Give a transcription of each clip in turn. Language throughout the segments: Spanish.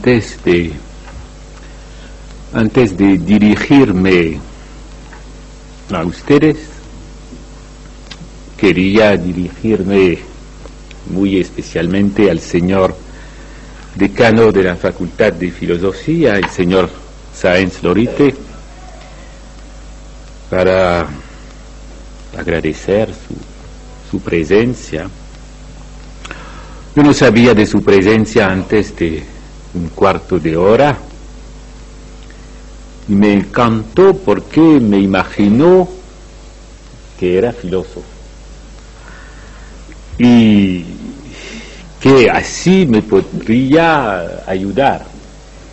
antes de antes de dirigirme a ustedes, quería dirigirme muy especialmente al señor decano de la Facultad de Filosofía, el señor Sáenz Lorite, para agradecer su, su presencia. Yo no sabía de su presencia antes de un cuarto de hora. Y me encantó porque me imaginó que era filósofo. Y que así me podría ayudar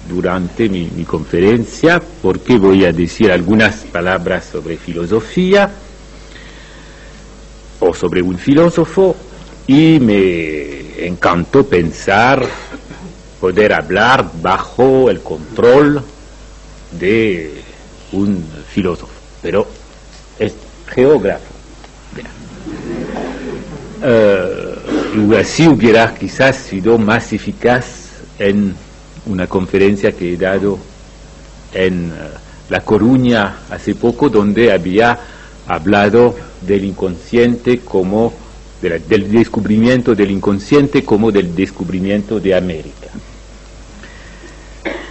durante mi, mi, conferencia porque voy a decir algunas palabras sobre filosofía o sobre un filósofo y me encantó pensar poder hablar bajo el control de un filósofo, pero es geógrafo. Uh, así hubiera quizás sido más eficaz en una conferencia que he dado en uh, La Coruña hace poco, donde había hablado del inconsciente como del descubrimiento del inconsciente como del descubrimiento de América.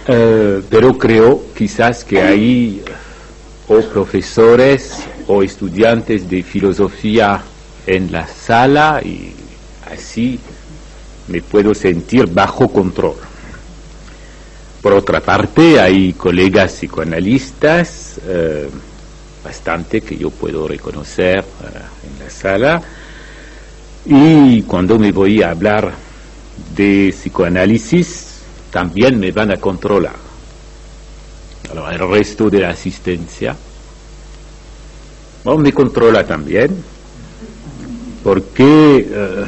Uh, pero creo quizás que hay o profesores o estudiantes de filosofía en la sala y así me puedo sentir bajo control. Por otra parte, hay colegas psicoanalistas, uh, bastante que yo puedo reconocer uh, en la sala, y cuando me voy a hablar de psicoanálisis, también me van a controlar. El resto de la asistencia me controla también, porque uh,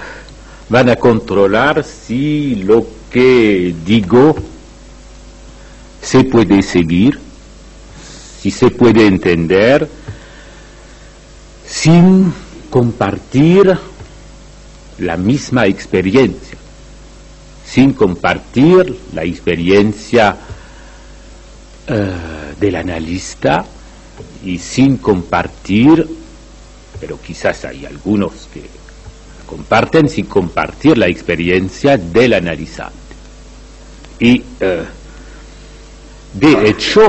van a controlar si lo que digo se puede seguir, si se puede entender, sin compartir la misma experiencia sin compartir la experiencia uh, del analista y sin compartir, pero quizás hay algunos que comparten sin compartir la experiencia del analizante. Y uh, de hecho,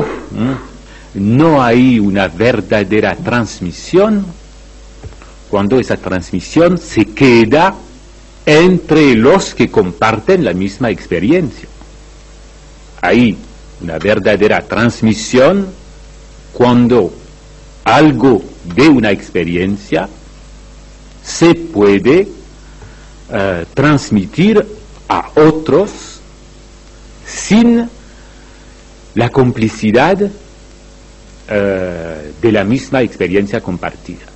no hay una verdadera transmisión cuando esa transmisión se queda entre los que comparten la misma experiencia. Hay una verdadera transmisión cuando algo de una experiencia se puede uh, transmitir a otros sin la complicidad uh, de la misma experiencia compartida.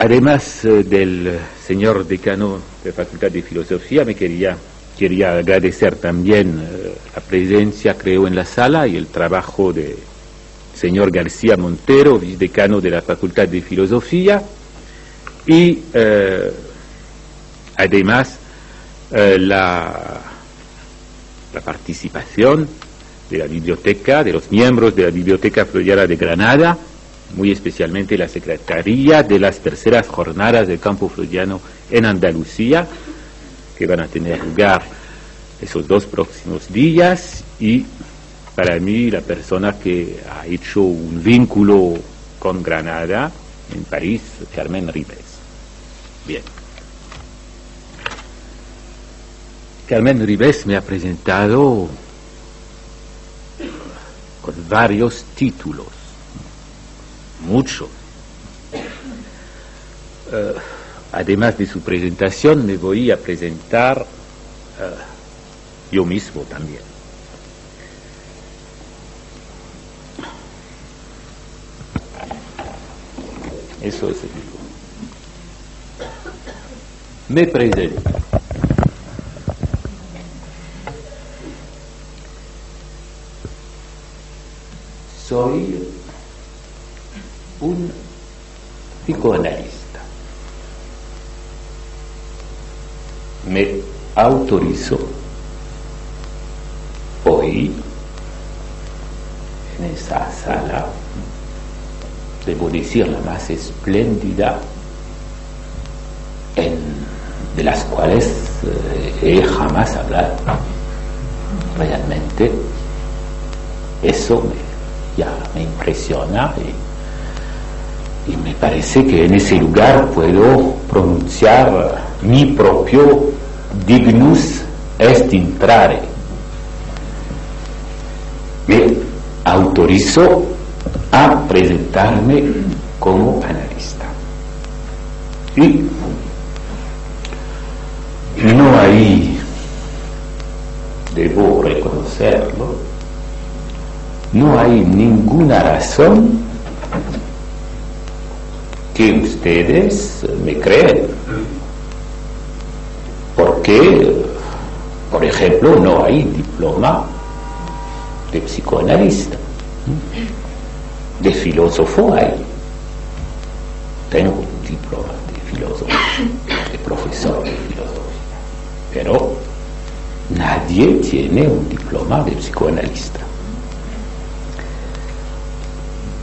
Además eh, del señor decano de Facultad de Filosofía, me quería, quería agradecer también eh, la presencia, creo, en la sala y el trabajo del señor García Montero, vicedecano de la Facultad de Filosofía, y eh, además la, la participación de la biblioteca, de los miembros de la Biblioteca Floriana de Granada, muy especialmente la Secretaría de las terceras jornadas del campo freudiano en Andalucía, que van a tener lugar esos dos próximos días, y para mí la persona que ha hecho un vínculo con Granada en París, Carmen Ribes. Bien. Carmen Ribes me ha presentado con varios títulos mucho. Uh, además de su presentación, me voy a presentar uh, yo mismo también. Eso es Me presento. Soy un psicoanalista. Me autorizó hoy en esa sala, debo decir la más espléndida, de las cuales eh, he jamás hablado. Realmente eso ya me impresiona y, y me parece que en ese lugar puedo pronunciar mi propio dignus est intrare. Me autorizo a presentarme como analista. Y no hay, debo reconocerlo, no hay ninguna razón que ustedes me creen. Porque, por ejemplo, no hay diploma de psicoanalista. De filósofo hay. Tengo un diploma de filósofo, de profesor de filosofía. Pero nadie tiene un diploma de psicoanalista.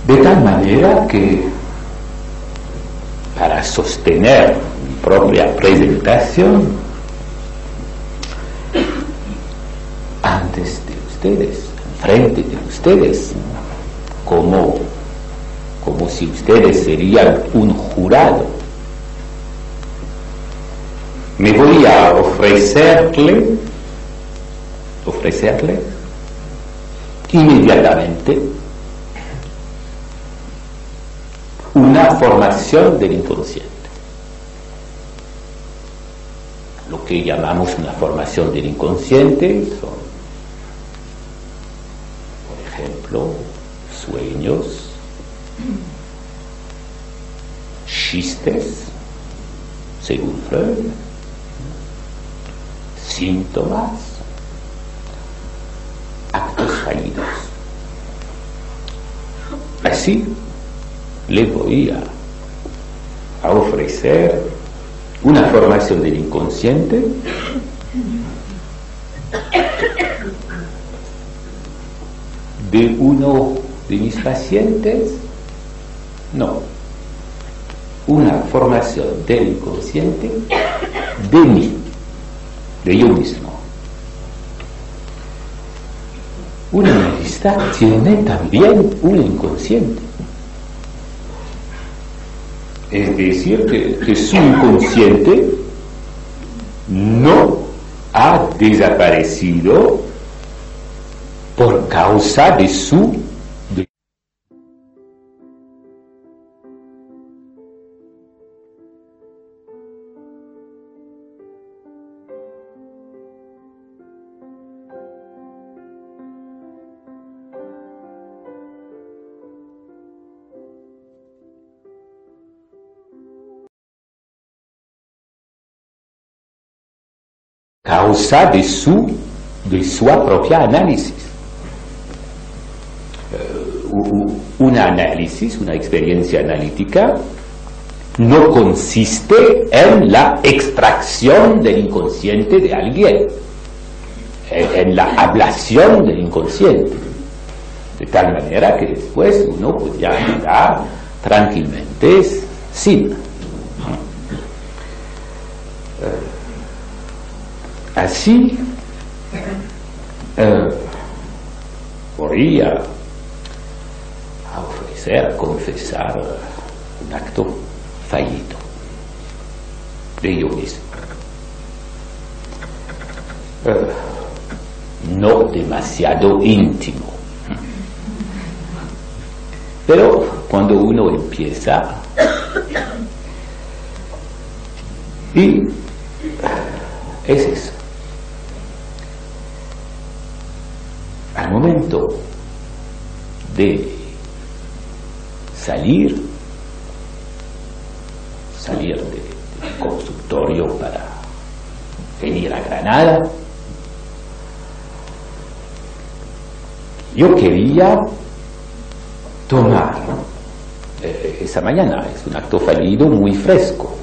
De tal manera que para sostener mi propia presentación antes de ustedes, frente de ustedes, como, como si ustedes serían un jurado. Me voy a ofrecerle, ofrecerle inmediatamente una formación del inconsciente. Lo que llamamos una formación del inconsciente son sueños, chistes, según Freud, síntomas, actos fallidos. Así le voy a, ofrecer una formación del inconsciente de uno de mis pacientes, no. Una formación del inconsciente de mí, de yo mismo. Un analista tiene también un inconsciente. Es decir, que, su inconsciente no ha desaparecido por causa de su causa de su de sua propia análisis. un análisis, una experiencia analítica, no consiste en la extracción del inconsciente de alguien, en la ablación del inconsciente. De tal manera que después uno podía andar tranquilamente sin. Así, eh, podría ofrecer, confesar un acto fallido de yo mismo. Eh, no demasiado íntimo. Pero cuando uno empieza y es eso. Al momento de salir, salir del consultorio para venir a Granada. Yo quería tomar eh, esa mañana, es un acto fallido muy fresco.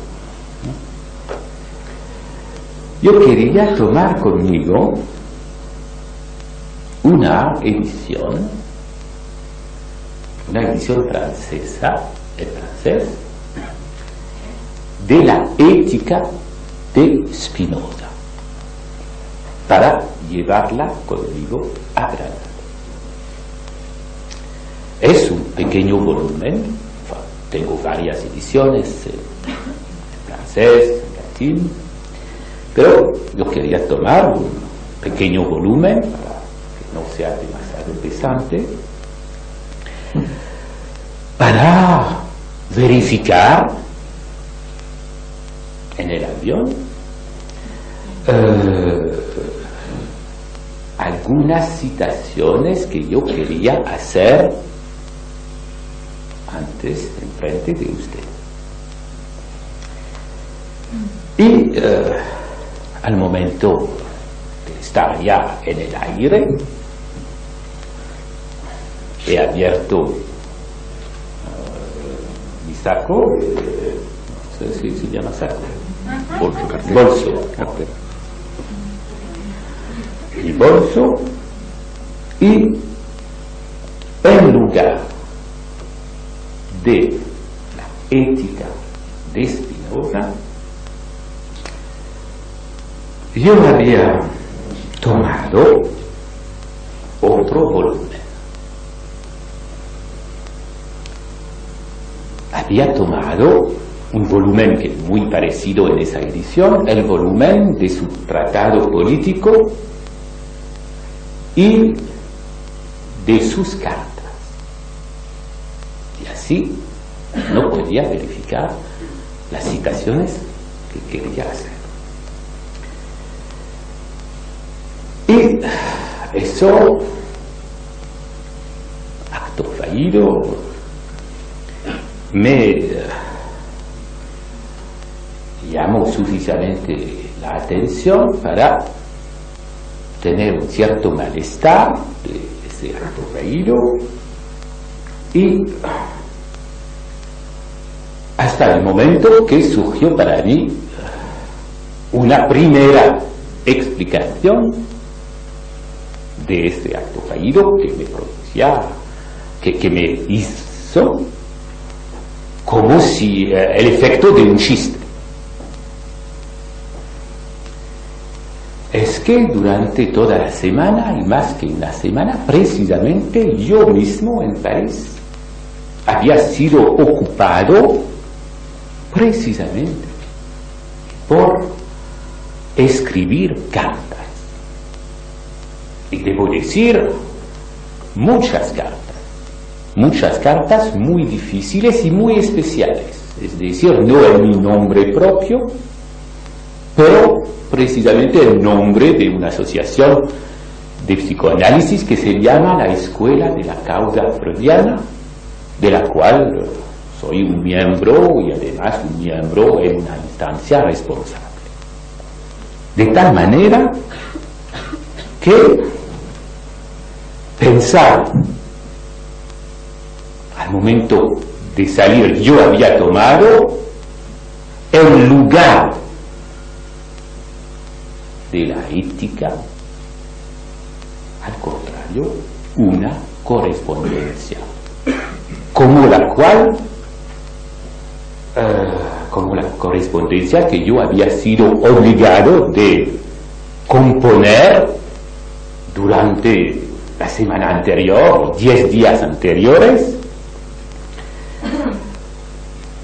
yo quería tomar conmigo una edición, una edición francesa, en francés, de la ética de Spinoza, para llevarla conmigo a Granada. Es un pequeño volumen, tengo varias ediciones en francés, en latín, pero yo quería tomar un pequeño volumen sea demasiado pesante, para verificar en el avión eh, algunas citaciones que yo quería hacer antes en frente de usted. Y eh, al momento de estar ya en el aire, abierto uh, mi saco, eh, si se llama saco, bolso, cartera. bolso, cartera. mi bolso, y en lugar de la ética de Spinoza, yo había tomado otro volumen. Había tomado un volumen que es muy parecido en esa edición, el volumen de su tratado político y de sus cartas. Y así no podía verificar las citaciones que quería hacer. Y eso, acto fallido, me llamó suficientemente la atención para tener un cierto malestar de ese fallido y hasta el momento que surgió para mí una primera explicación de ese acto fallido que me producía, que, me hizo como si eh, el efecto de un chiste. Es que durante toda la semana, y más que una semana, precisamente yo mismo en París había sido ocupado precisamente por escribir cartas y debo decir, muchas cartas, muchas cartas muy difíciles y muy especiales, es decir, no en mi nombre propio, pero precisamente el nombre de una asociación de psicoanálisis que se llama la Escuela de la Causa Freudiana, de la cual soy un miembro y además un miembro en una instancia responsable. De tal manera que pensar al momento de salir yo había tomado en lugar de la ética, al contrario, una correspondencia, como la cual, eh, como la correspondencia que yo había sido obligado de componer durante la semana anterior, diez días anteriores,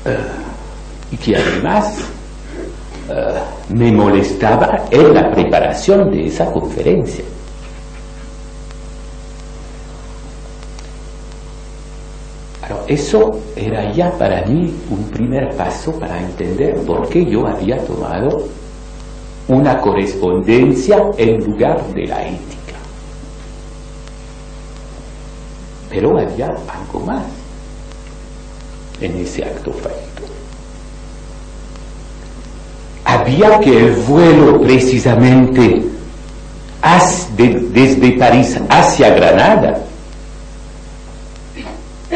eh, y que además eh, me molestaba en la preparación de esa conferencia. eso era ya para mí un primer paso para entender por qué yo había tomado una correspondencia en lugar de la ética. Pero había algo más en ese acto fallido. Había que el vuelo precisamente desde París hacia Granada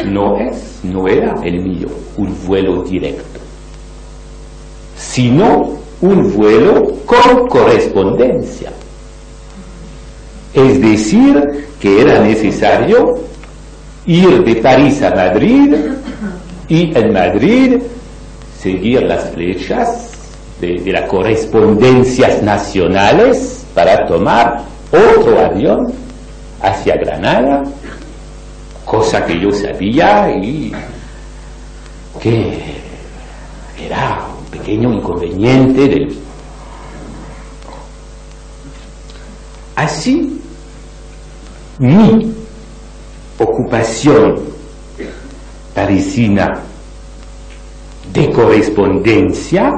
no es, no era el mío, un vuelo directo, sino un vuelo con correspondencia. Es decir, que era necesario ir de París a Madrid y en Madrid seguir las flechas de, las correspondencias nacionales para tomar otro avión hacia Granada, cosa que yo sabía y que era un pequeño inconveniente. Así, mi ocupación parisina de correspondencia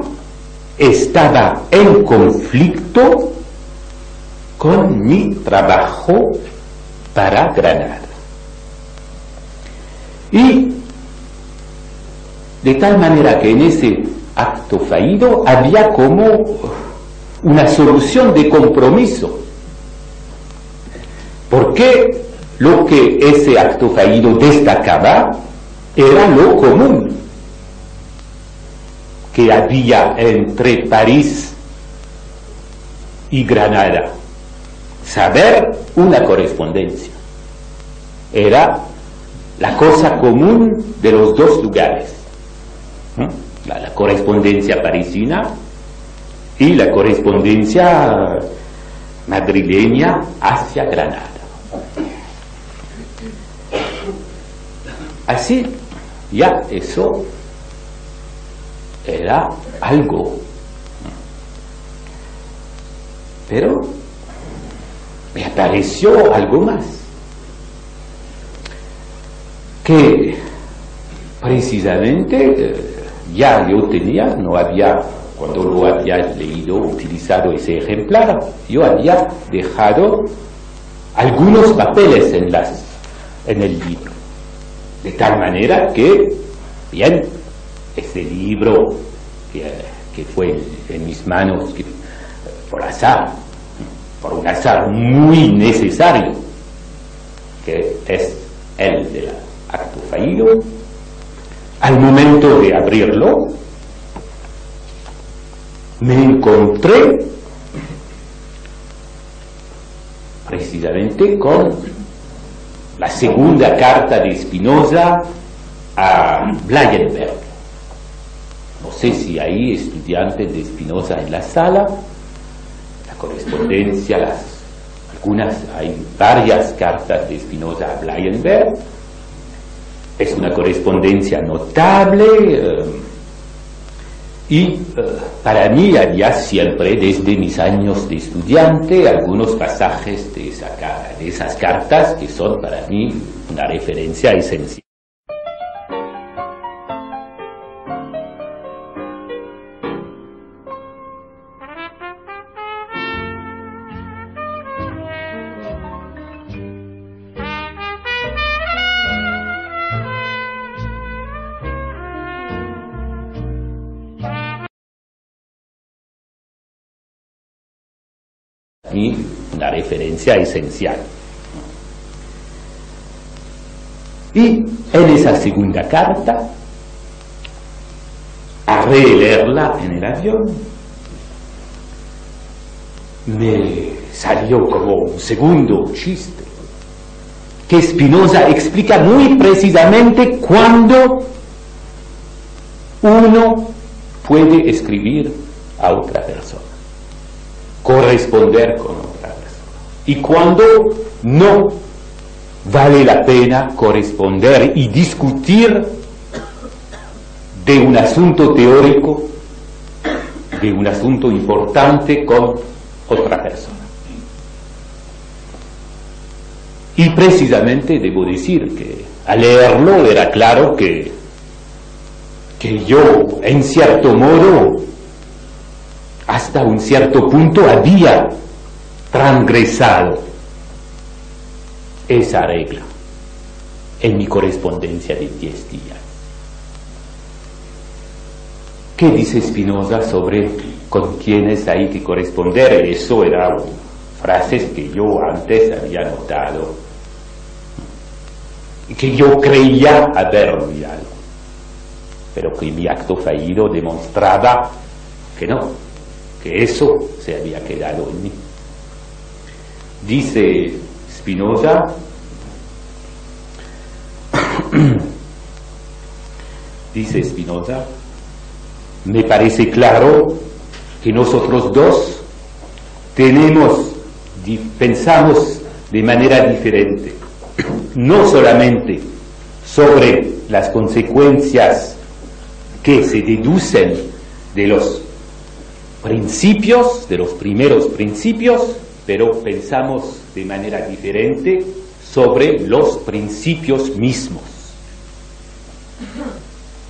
estaba en conflicto con mi trabajo para Granada. Y de tal manera que en ese acto fallido había como una solución de compromiso. Porque lo que ese acto fallido destacaba era lo común que había entre París y Granada. Saber una correspondencia. Era la cosa común de los dos lugares. La, correspondencia parisina y la correspondencia madrileña hacia Granada. Así, ya eso era algo. Pero me apareció algo más. Que precisamente eh, ya yo tenía, no había, cuando lo había leído, utilizado ese ejemplar, yo había dejado algunos papeles en, las, en el libro. De tal manera que, bien, ese libro que, que fue en mis manos por azar, por un azar muy necesario, que es el del acto fallido, al momento de abrirlo, me encontré precisamente con la segunda carta de Spinoza a Blayenberg. No sé si hay estudiantes de Spinoza en la sala, la correspondencia, las, algunas, hay varias cartas de Spinoza a Blayenberg, es una correspondencia notable eh, y eh, para mí había siempre desde mis años de estudiante algunos pasajes de esas cartas que son para mí una referencia esencial. Y una referencia esencial. Y en esa segunda carta, a releerla en el avión, me salió como un segundo chiste, que Spinoza explica muy precisamente cuándo uno puede escribir a otra persona corresponder con otra persona. Y cuando no vale la pena corresponder y discutir de un asunto teórico, de un asunto importante con otra persona. Y precisamente debo decir que al leerlo era claro que, que yo, en cierto modo, hasta un cierto punto había transgresado esa regla en mi correspondencia de 10 días. ¿Qué dice Spinoza sobre con quiénes hay que corresponder? Eso eran frases que yo antes había notado y que yo creía haber olvidado, pero que mi acto fallido demostraba que no, eso se había quedado en mí. Dice Spinoza, dice Spinoza, me parece claro que nosotros dos tenemos, pensamos de manera diferente, no solamente sobre las consecuencias que se deducen de los principios, de los primeros principios, pero pensamos de manera diferente sobre los principios mismos.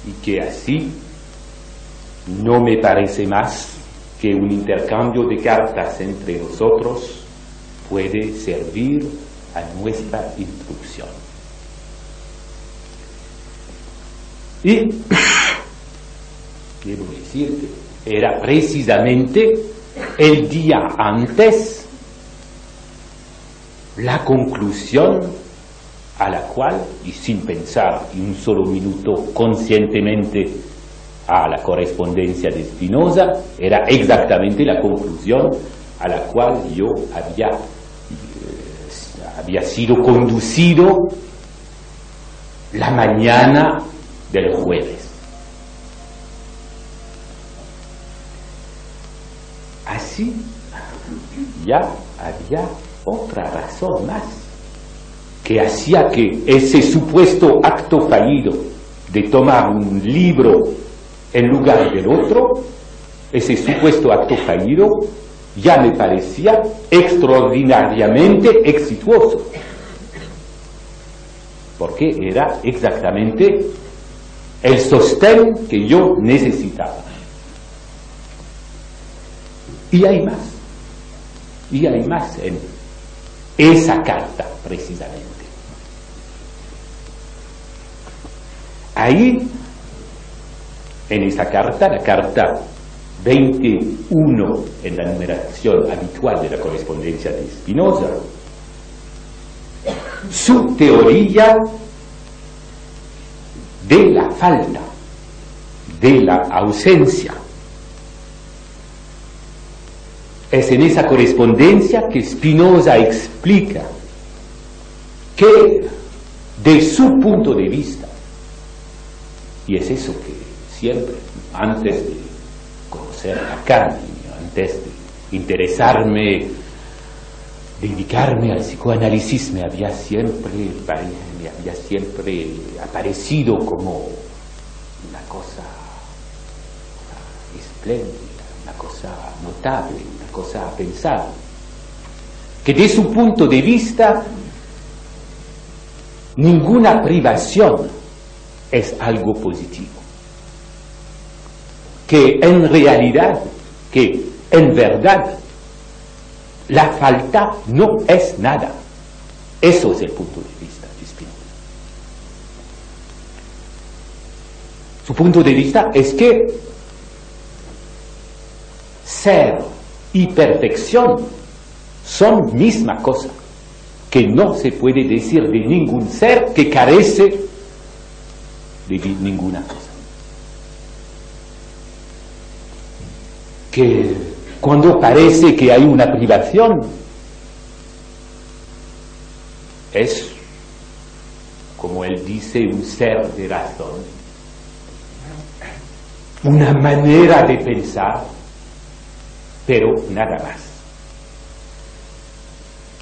Y que así no me parece más que un intercambio de cartas entre nosotros puede servir a nuestra instrucción. Y quiero decir que era precisamente el día antes la conclusión a la cual, y sin pensar un solo minuto conscientemente a la correspondencia de Spinoza, era exactamente la conclusión a la cual yo había, eh, había sido conducido la mañana del jueves. Así ya había otra razón más que hacía que ese supuesto acto fallido de tomar un libro en lugar del otro, ese supuesto acto fallido ya me parecía extraordinariamente exitoso, porque era exactamente el sostén que yo necesitaba. Y hay más, y hay más en esa carta precisamente. Ahí, en esa carta, la carta 21 en la numeración habitual de la correspondencia de Spinoza, su teoría de la falta, de la ausencia. Es en esa correspondencia que Spinoza explica que de su punto de vista, y es eso que siempre, antes de conocer a Kant, antes de interesarme, dedicarme al psicoanálisis, me había siempre había siempre aparecido como una cosa espléndida, una cosa notable, cosa a pensar, que de su punto de vista ninguna privación es algo positivo, que en realidad, que en verdad, la falta no es nada. Eso es el punto de vista. Su punto de vista es que ser y perfección son misma cosa, que no se puede decir de ningún ser que carece de ninguna cosa. Que cuando parece que hay una privación, es, como él dice, un ser de razón una manera de pensar, pero nada más.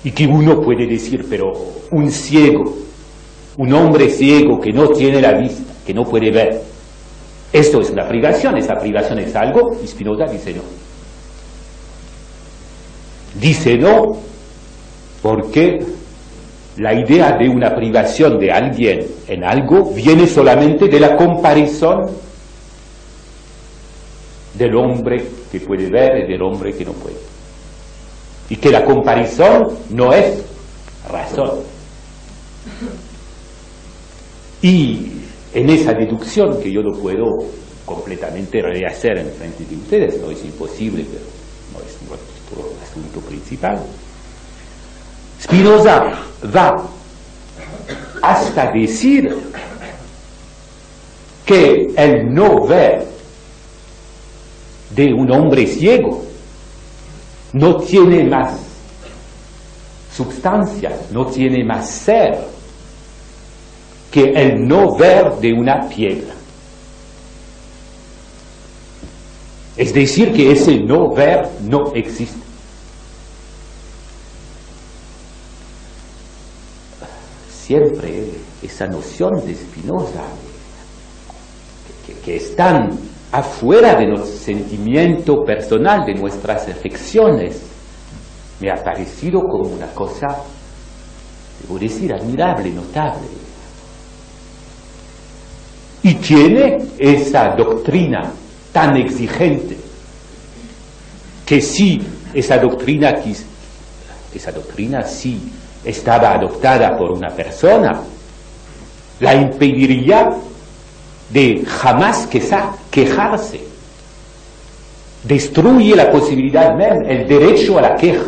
Y que uno puede decir, pero un ciego, un hombre ciego que no tiene la vista, que no puede ver, esto es una privación, esa privación es algo, y Spinoza dice no. Dice no porque la idea de una privación de alguien en algo viene solamente de la comparación del hombre que puede ver y del hombre que no puede. Y que la comparación no es razón. Y en esa deducción que yo no puedo completamente rehacer en frente de ustedes, no es imposible, pero no es nuestro asunto principal, Spinoza va hasta decir que el no ver de un hombre ciego no tiene más sustancia, no tiene más ser que el no ver de una piedra. Es decir, que ese no ver no existe. Siempre esa noción de Spinoza, que, que, están afuera de nuestro sentimiento personal, de nuestras afecciones, me ha parecido como una cosa, debo decir, admirable, notable. Y tiene esa doctrina tan exigente que si esa doctrina, esa doctrina si estaba adoptada por una persona, la impediría de jamás quejarse. Destruye la posibilidad, el derecho a la queja.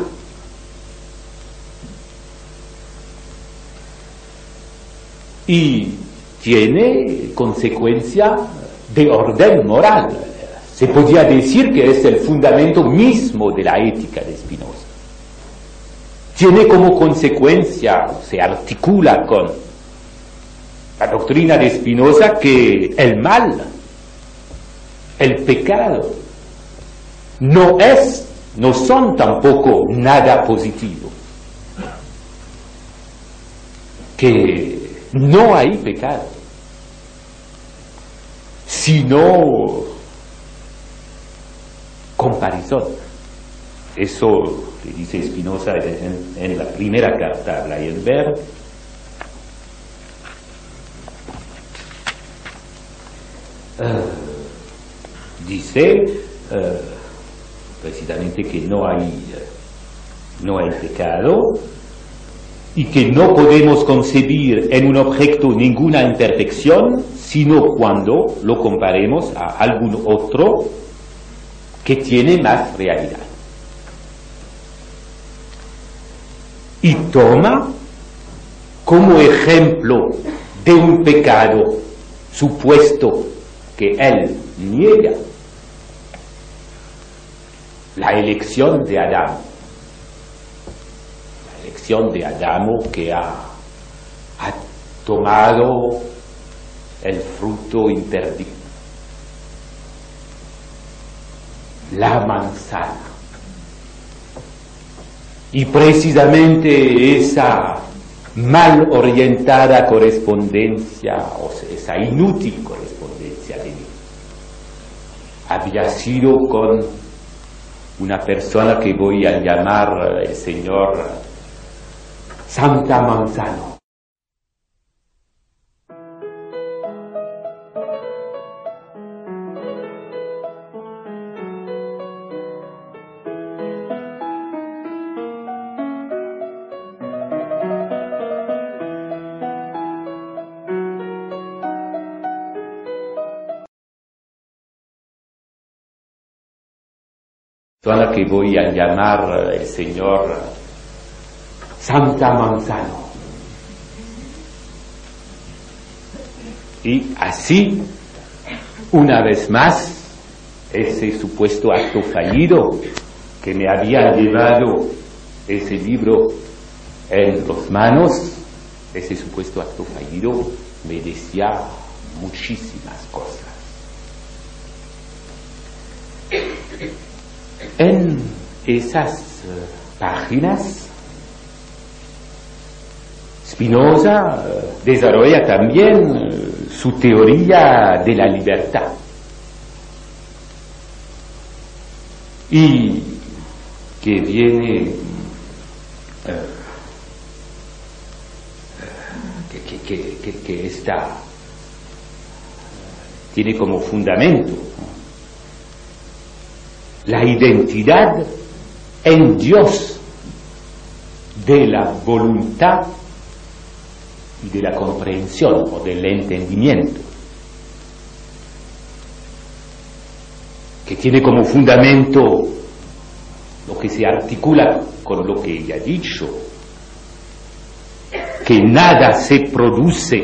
Y tiene consecuencia de orden moral. Se podría decir que es el fundamento mismo de la ética de Spinoza. Tiene como consecuencia, se articula con la doctrina de Spinoza que el mal, el pecado, no es, no son tampoco nada positivo. Que no hay pecado, sino comparación. Eso le dice Spinoza en, la primera carta a Leyenberg. Uh, dice uh, precisamente que no hay, no hay pecado y que no podemos concebir en un objeto ninguna imperfección, sino cuando lo comparemos a algún otro que tiene más realidad. Y toma como ejemplo de un pecado supuesto que él niega la elección de Adán, la elección de Adán que ha, tomado el fruto interdicto la manzana. Y precisamente esa mal orientada correspondencia, o esa inútil correspondencia de mí, había sido con una persona que voy a llamar el señor Santa Manzano. La que voy a llamar el Señor Santa Manzano. Y así, una vez más, ese supuesto acto fallido que me había llevado ese libro en las manos, ese supuesto acto fallido me decía muchísimas cosas. En esas eh, páginas, Spinoza eh, desarrolla también eh, su teoría de la libertad. Y que viene que, está tiene como fundamento la identidad en Dios de la voluntad y de la comprensión o del entendimiento, que tiene como fundamento lo que se articula con lo que ella ha dicho, que nada se produce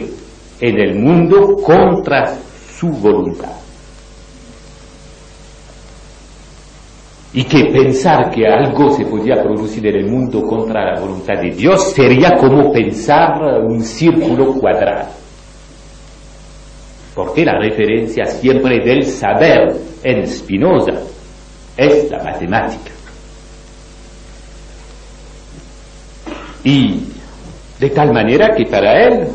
en el mundo contra su voluntad. Y que pensar que algo se podía producir en el mundo contra la voluntad de Dios sería como pensar un círculo cuadrado. Porque la referencia siempre del saber en Spinoza es la matemática. Y de tal manera que para él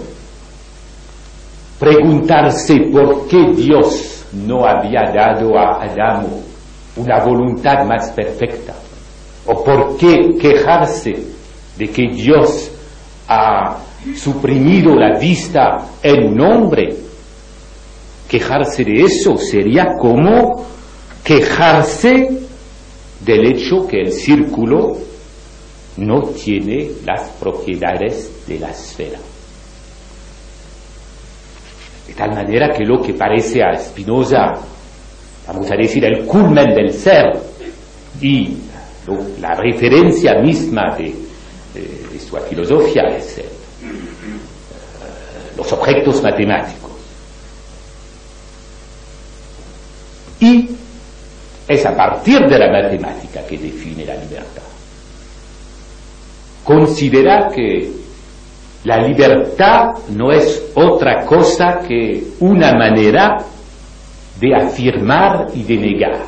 preguntarse por qué Dios no había dado a Adán una voluntad más perfecta, o por qué quejarse de que Dios ha suprimido la vista en un hombre, quejarse de eso sería como quejarse del hecho que el círculo no tiene las propiedades de la esfera. De tal manera que lo que parece a Spinoza, vamos a decir, el culmen del ser y la referencia misma de, su filosofía es eh, los objetos matemáticos. Y es a partir de la matemática que define la libertad considera que la libertad no es otra cosa que una manera de afirmar y de negar.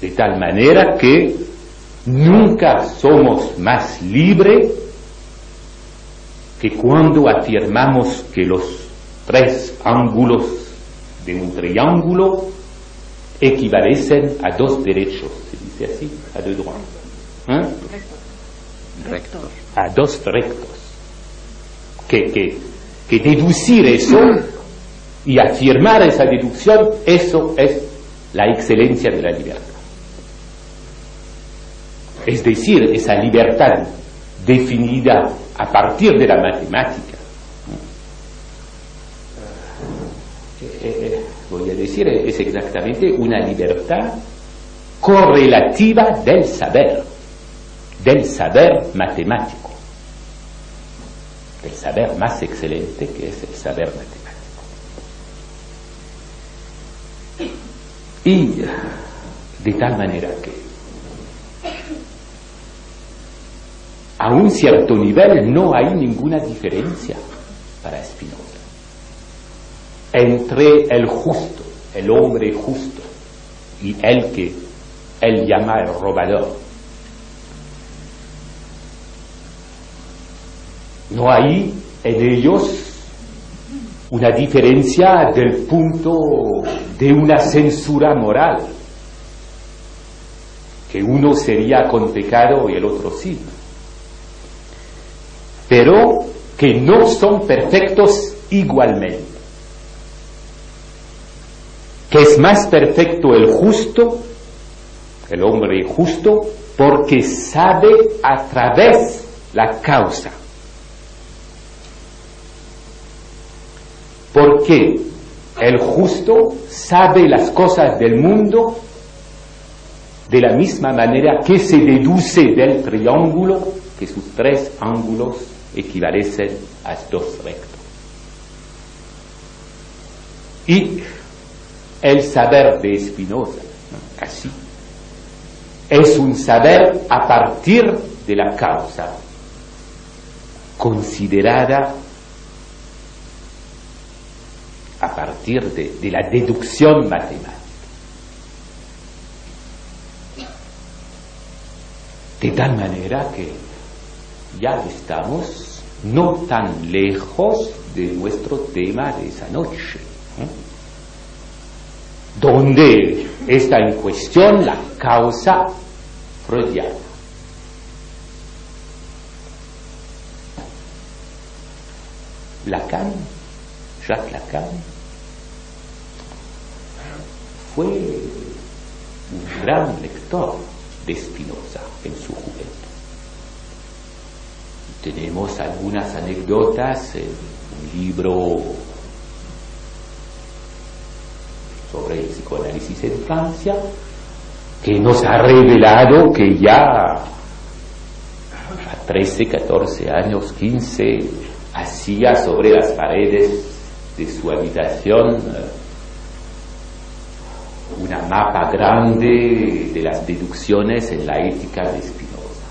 De tal manera que nunca somos más libres que cuando afirmamos que los tres ángulos de un triángulo equivalecen a dos derechos c'est así, a droits. ¿Eh? Rector. A dos rectos. Que, que, que deducir eso y afirmar esa deducción, eso es la excelencia de la libertad. Es decir, esa libertad definida a partir de la matemática. Eh, eh, voy a decir, es exactamente una libertad correlativa del saber, del saber matemático, del saber más excelente que es el saber matemático. Y de tal manera que a un cierto nivel no hay ninguna diferencia para Spinoza entre el justo, el hombre justo, y el que él llama el robador. No hay en ellos una diferencia del punto de una censura moral, que uno sería con pecado y el otro sí, pero que no son perfectos igualmente, que es más perfecto el justo el hombre justo, porque sabe a través la causa. Porque el justo sabe las cosas del mundo de la misma manera que se deduce del triángulo que sus tres ángulos equivalecen a dos rectos. Y el saber de Spinoza, así. Es un saber a partir de la causa, considerada a partir de, la deducción matemática. De tal manera que ya estamos no tan lejos de nuestro tema de esa noche donde está en cuestión la causa freudiana. Lacan, Jacques Lacan, fue un gran lector de Spinoza en su juventud. Tenemos algunas anécdotas en un libro sobre el psicoanálisis en Francia, que nos ha revelado que ya a 13, 14 años, 15, hacía sobre las paredes de su habitación eh, una mapa grande de las deducciones en la ética de Spinoza.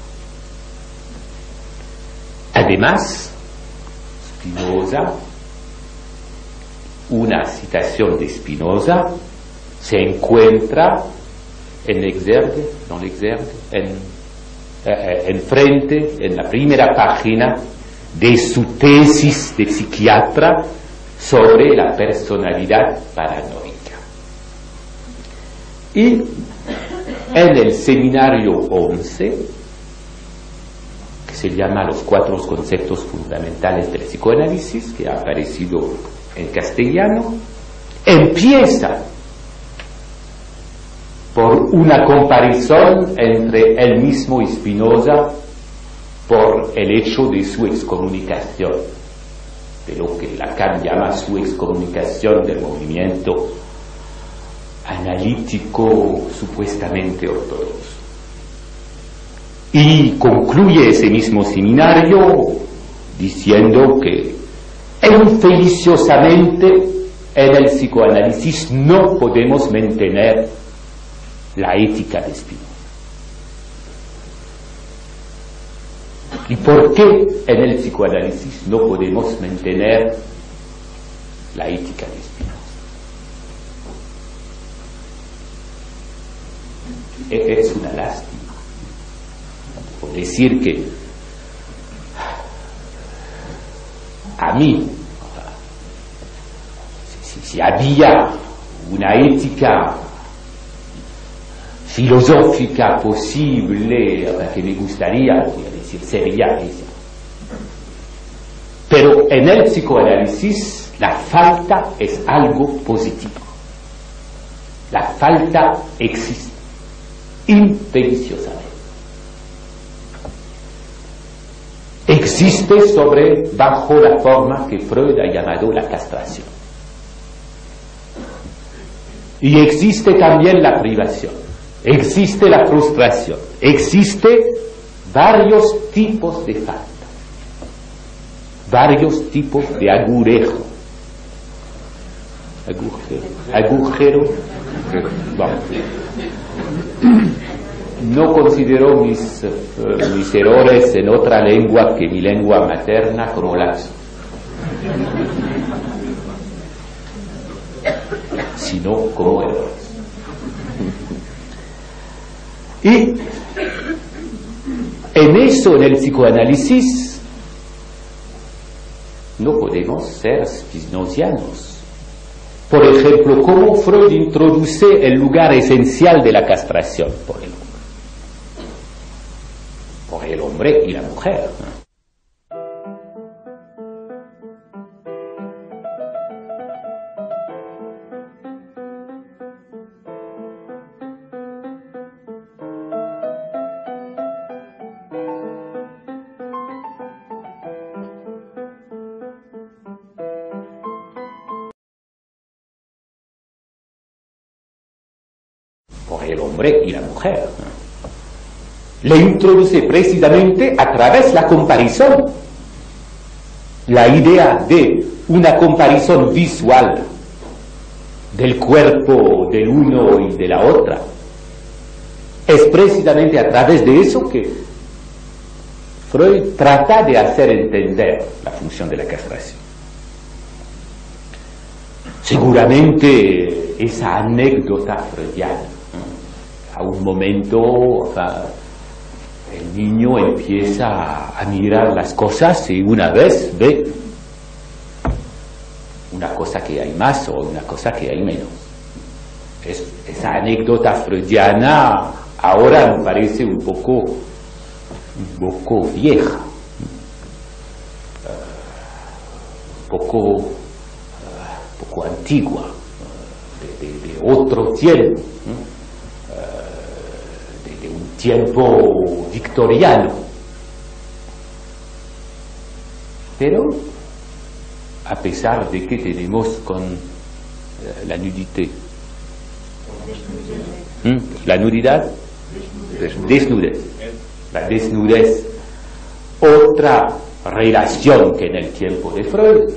Además, Spinoza, una citación de Spinoza se encuentra en Exergue, no en, eh, eh, en frente, en la primera página de su tesis de psiquiatra sobre la personalidad paranoica. Y en el seminario 11, que se llama Los cuatro conceptos fundamentales del psicoanálisis, que ha aparecido en castellano, empieza por una comparación entre él mismo Spinoza por el hecho de su excomunicación, de lo que Lacan llama su excomunicación del movimiento analítico supuestamente ortodoxo. Y concluye ese mismo seminario diciendo que infeliciosamente en el psicoanálisis no podemos mantener la ética de Spinoza. ¿Y por qué en el psicoanálisis no podemos mantener la ética de Spinoza? Es una lástima. Por decir que a mí, si, había una ética filosófica posible que me gustaría, decir, sería esa. Pero en el psicoanálisis la falta es algo positivo. La falta existe impericiosamente. Existe sobre, bajo la forma que Freud ha llamado la castración. Y existe también la privación, existe la frustración, existe varios tipos de falta, varios tipos de agurejo. Agujero, agujero, no considero mis, eh, mis errores en otra lengua que mi lengua materna como sino como errores. Y en eso, en el psicoanálisis, no podemos ser spinozianos. Por ejemplo, cómo Freud introduce el lugar esencial de la castración por el hombre. Por el hombre y la mujer. Y la mujer. Le introduce precisamente a través de la comparación, la idea de una comparación visual del cuerpo del uno y de la otra. Es precisamente a través de eso que Freud trata de hacer entender la función de la castración. Seguramente esa anécdota freudiana a un momento el niño empieza a mirar las cosas y una vez ve una cosa que hay más o una cosa que hay menos. esa anécdota freudiana ahora me parece un poco, un poco vieja, un poco, poco antigua, de otro tiempo tiempo victoriano. Pero, a pesar de que tenemos con eh, la nudité, ¿Mm? la nudidad, desnudez, la desnudez, otra relación que en el tiempo de Freud,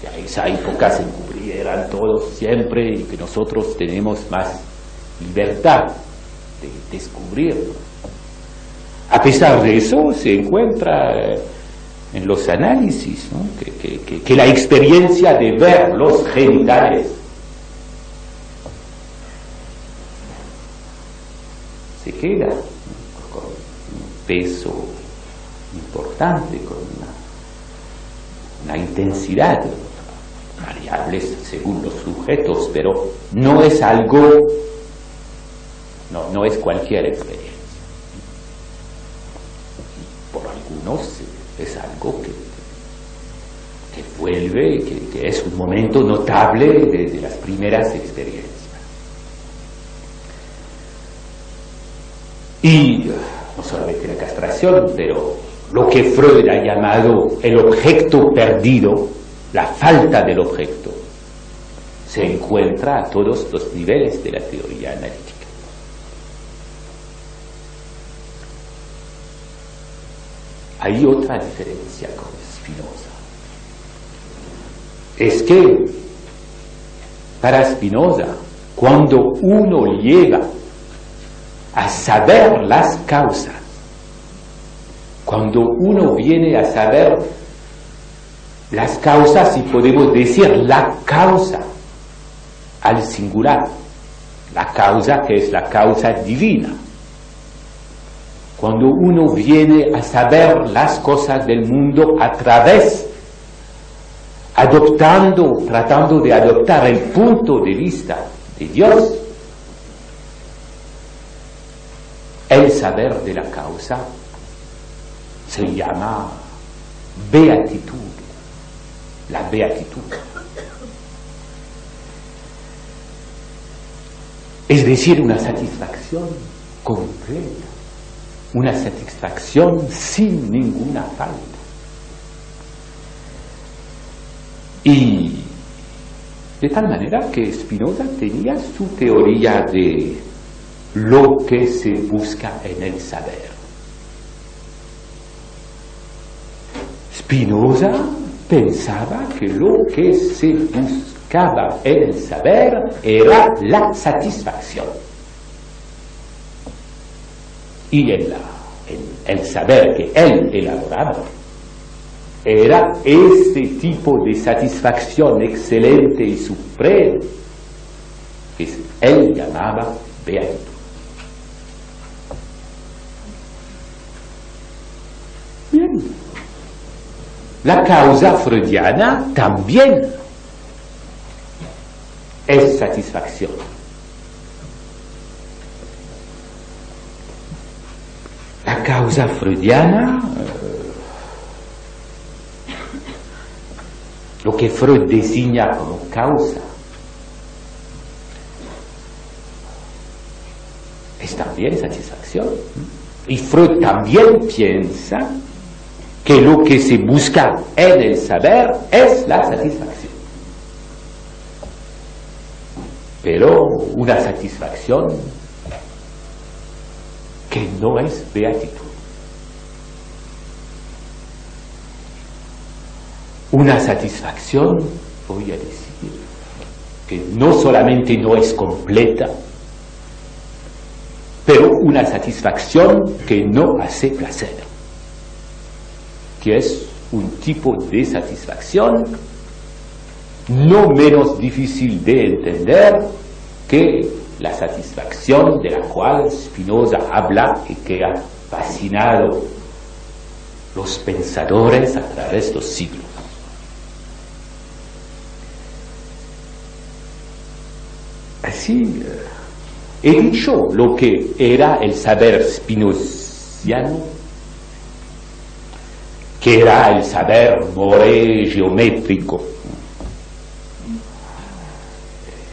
que esa época se encubrieran todos siempre y que nosotros tenemos más libertad de descubrir. A pesar de eso, se encuentra eh, en los análisis que, la experiencia de ver los genitales se queda con un peso importante, con una, intensidad. Variables según los sujetos, pero no es algo, no, no es cualquier experiencia. Por algunos es algo que, vuelve, que, que, es un momento notable de, las primeras experiencias. Y no solamente la castración, pero lo que Freud ha llamado el objeto perdido, la falta del objeto, se encuentra a todos los niveles de la teoría analítica. Hay otra diferencia con Spinoza. Es que para Spinoza, cuando uno llega a saber las causas, cuando uno viene a saber las causas, y podemos decir la causa al singular, la causa que es la causa divina, cuando uno viene a saber las cosas del mundo a través, adoptando, tratando de adoptar el punto de vista de Dios, el saber de la causa se llama beatitud, la beatitud. Es decir, una satisfacción completa una satisfacción sin ninguna falta. Y de tal manera que Spinoza tenía su teoría de lo que se busca en el saber. Spinoza pensaba que lo que se buscaba en el saber era la satisfacción y el, el saber que él elaboraba era ese tipo de satisfacción excelente y suprema que él llamaba beatitud. Bien. La causa freudiana también es satisfacción. La causa freudiana, eh, lo que Freud designa como causa, es también satisfacción. Y Freud también piensa que lo que se busca en el saber es la satisfacción. Pero una satisfacción que no es beatitud. Una satisfacción, voy a decir, que no solamente no es completa, pero una satisfacción que no hace placer, que es un tipo de satisfacción no menos difícil de entender que la satisfacción de la cual Spinoza habla y que ha fascinado los pensadores a través de los siglos. Así eh, he dicho lo que era el saber spinoziano, que era el saber more geométrico,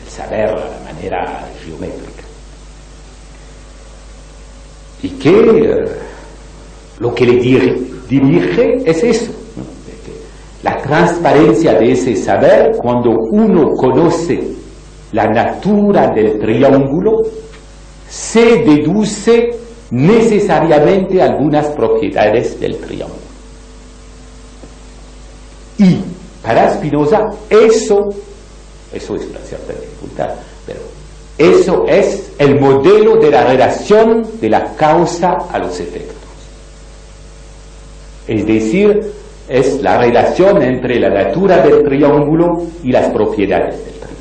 el saber a la manera geométrica. Y que eh, lo que le dirige, es eso, la transparencia de ese saber cuando uno conoce la natura del triángulo, se deduce necesariamente algunas propiedades del triángulo. Y Para Spinoza, eso, eso es una cierta dificultad, eso es el modelo de la relación de la causa a los efectos. Es decir, es la relación entre la natura del triángulo y las propiedades del triángulo.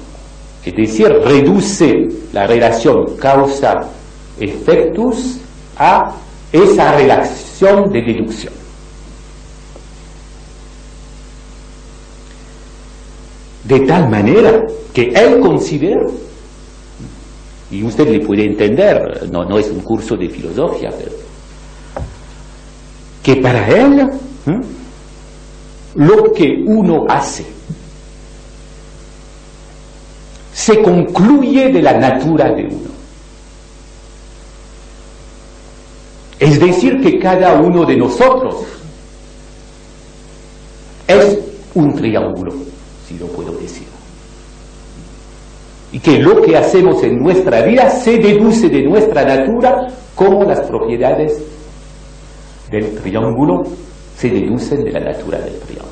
Es decir, reduce la relación causa-efectus a esa relación de deducción. De tal manera que él considera, y usted le puede entender, no, no es un curso de filosofía, pero que para él lo que uno hace se concluye de la natura de uno. Es decir, que cada uno de nosotros es un triángulo, si lo puedo decir. Y que lo que hacemos en nuestra vida se deduce de nuestra natura como las propiedades del triángulo se deducen de la natura del triángulo.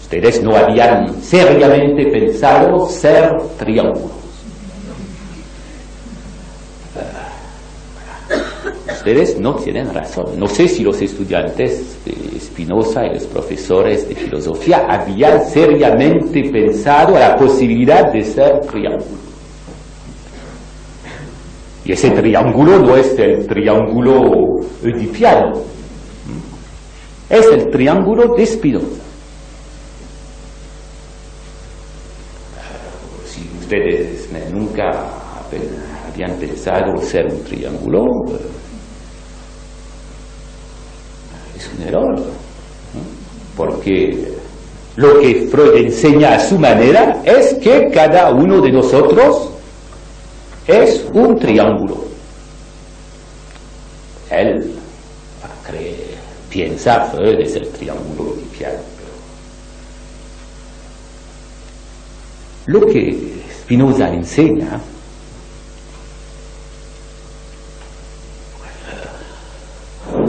Ustedes no habían seriamente pensado ser triángulos. Ustedes no tienen razón. No sé si los estudiantes de Spinoza y los profesores de filosofía habían seriamente pensado la posibilidad de ser triángulo. Y ese triángulo no es el triángulo edipiano, es el triángulo de Spinoza. Si ustedes nunca habían pensado ser un triángulo, porque lo que Freud enseña a su manera es que cada uno de nosotros es un triángulo. Él cree, piensa Freud es el triángulo oedipiano. Lo que Spinoza enseña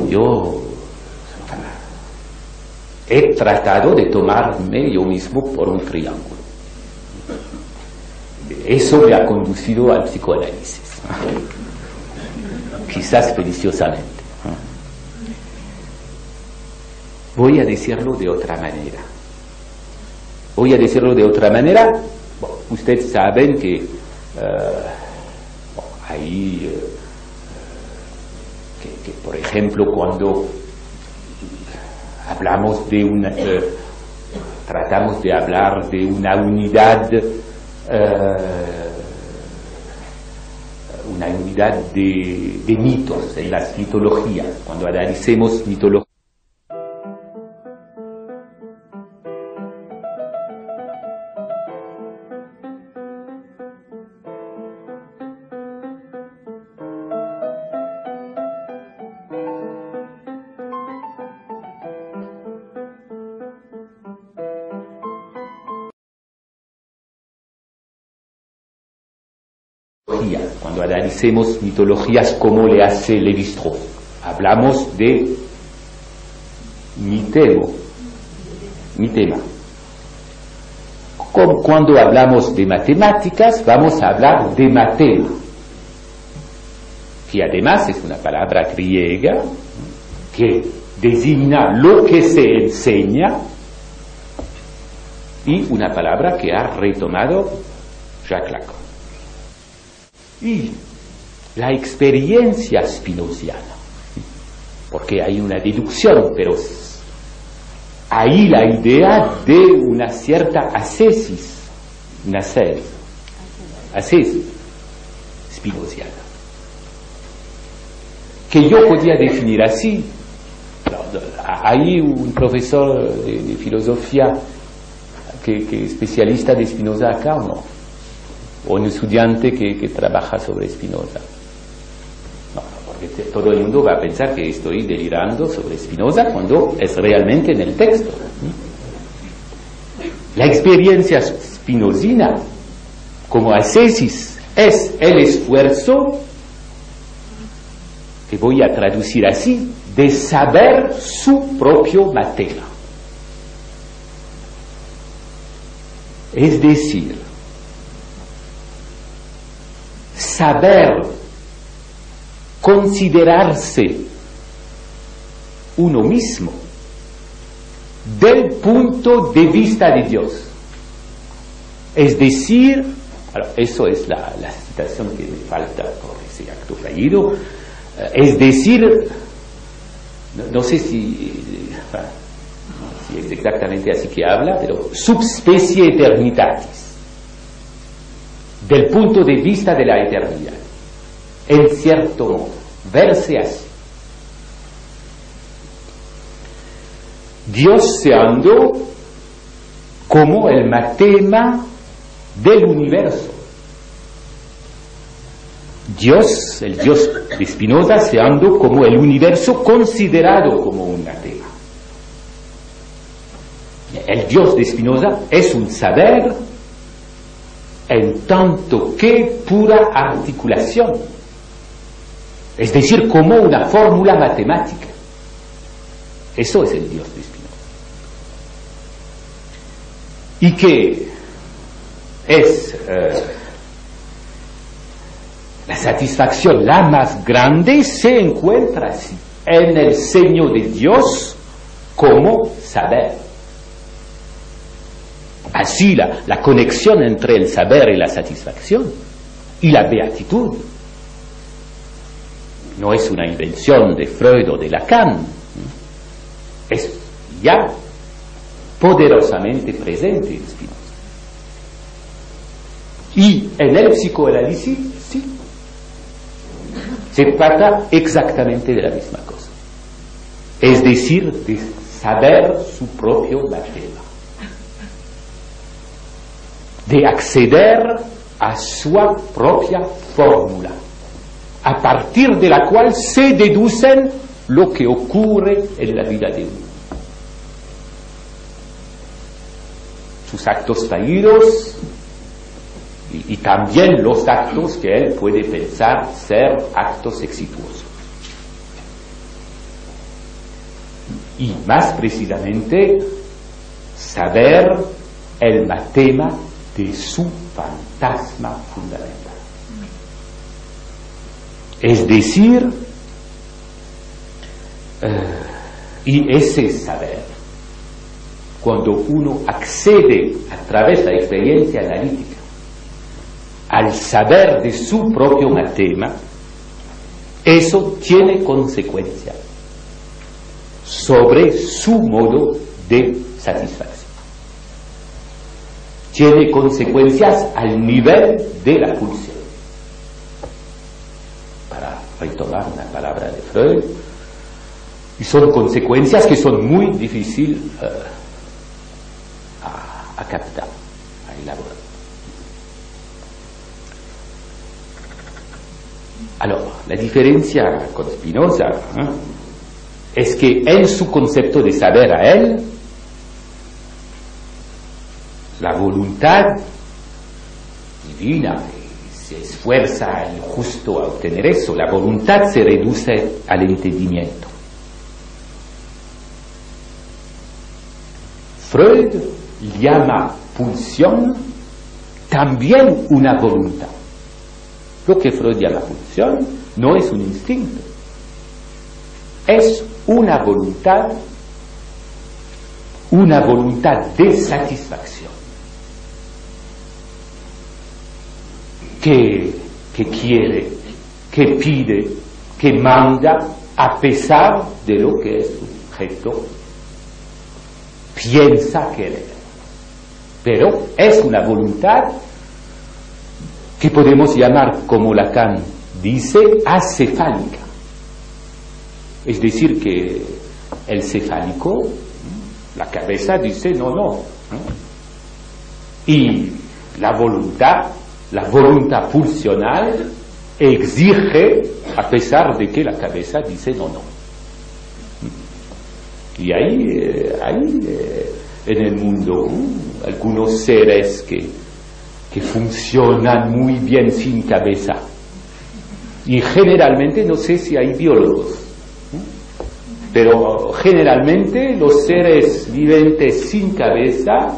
yo he tratado de tomarme yo mismo por un triángulo. Eso me ha conducido al psicoanálisis, quizás feliciosamente. Voy a decirlo de otra manera. Voy a decirlo de otra manera. ustedes saben que uh, ahí, que, que, por ejemplo, cuando hablamos de una, uh, tratamos de hablar de una unidad una unidad de, de, mitos en las mitologías, cuando analicemos mitología. Analicemos mitologías como le hace Lévi-Strauss. Hablamos de mitemo, mitema. Cuando hablamos de matemáticas, vamos a hablar de matema, que además es una palabra griega que designa lo que se enseña y una palabra que ha retomado Jacques Lacan y la experiencia spinoziana, porque hay una deducción, pero hay la idea de una cierta ascesis, una ascesis spinoziana, que yo podía definir así. Hay un profesor de, filosofía que, es especialista de Spinoza acá, ¿o no? o un estudiante que, trabaja sobre Spinoza. Porque todo el mundo va a pensar que estoy delirando sobre Spinoza cuando es realmente en el texto. La experiencia spinozina como ascesis es el esfuerzo, que voy a traducir así, de saber su propio materia. Es decir, saber considerarse uno mismo del punto de vista de Dios. Es decir, eso es la, citación que me falta por ese acto fallido, eh, es decir, no, sé si, si, es exactamente así que habla, pero subspecie eternitatis, del punto de vista de la eternidad, en cierto modo, verse así. Dios se andó como el matema del universo. Dios, el Dios de Spinoza, se andó como el universo considerado como un matema. El Dios de Spinoza es un saber en tanto que pura articulación, es decir, como una fórmula matemática. Eso es el Dios de Spinoza y que es eh, la satisfacción la más grande se encuentra así, en el Señor de Dios como saber. Así la, la conexión entre el saber y la satisfacción y la beatitud no es una invención de Freud o de Lacan, es ya poderosamente presente en Spinoza. Y en el psicoanálisis, sí, se trata exactamente de la misma cosa. Es decir, de saber su propio materia, de acceder a su propia fórmula, a partir de la cual se deducen lo que ocurre en la vida de uno. sus actos fallidos y, también los actos que él puede pensar ser actos exitosos. Y más precisamente, saber el matema de su fantasma fundamental. Es decir, eh, y ese saber cuando uno accede a través de la experiencia analítica al saber de su propio matema, eso tiene consecuencias sobre su modo de satisfacción. Tiene consecuencias al nivel de la pulsión. Retomar una palabra de Freud, y son consecuencias que son muy difíciles uh, a captar, a elaborar. Alors, la diferencia con Spinoza ¿eh? es que en su concepto de saber a él, la voluntad divina se esfuerza justo a obtener eso, la voluntad se reduce al entendimiento. Freud llama pulsión también una voluntad. Lo que Freud llama pulsión no es un instinto, es una voluntad, una voluntad de satisfacción que, quiere, que pide, que manda a pesar de lo que el sujeto piensa querer pero es una voluntad que podemos llamar, como Lacan dice, acefálica. Es decir, que el cefálico, la cabeza dice no, no. Y la voluntad, la voluntad pulsional exige a pesar de que la cabeza dice no, no. Y ahí, eh, ahí eh, en el mundo algunos seres que, que funcionan muy bien sin cabeza. Y generalmente, no sé si hay biólogos, pero generalmente los seres viventes sin cabeza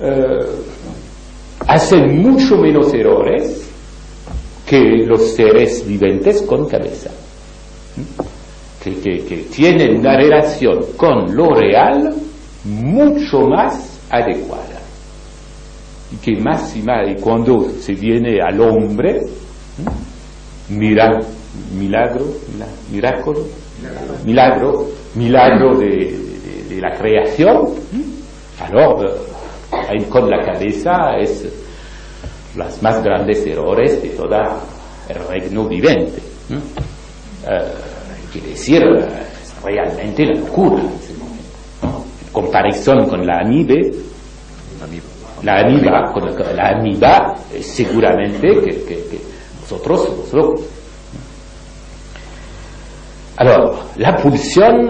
eh, hacen mucho menos errores que los seres vivientes con cabeza. Que, que, tienen una relación con lo real mucho más adecuada. Y que más y más, y cuando se viene al hombre, mira, milagro, milagro, milagro, milagro de, la creación, alors, con la cabeza es los más grandes errores de todo el reino vivente. Eh, quiere decir, es realmente la locura en ese momento. En comparación con la amibe, la amiba, con la, amiba, seguramente que, nosotros somos locos. Alors, la pulsión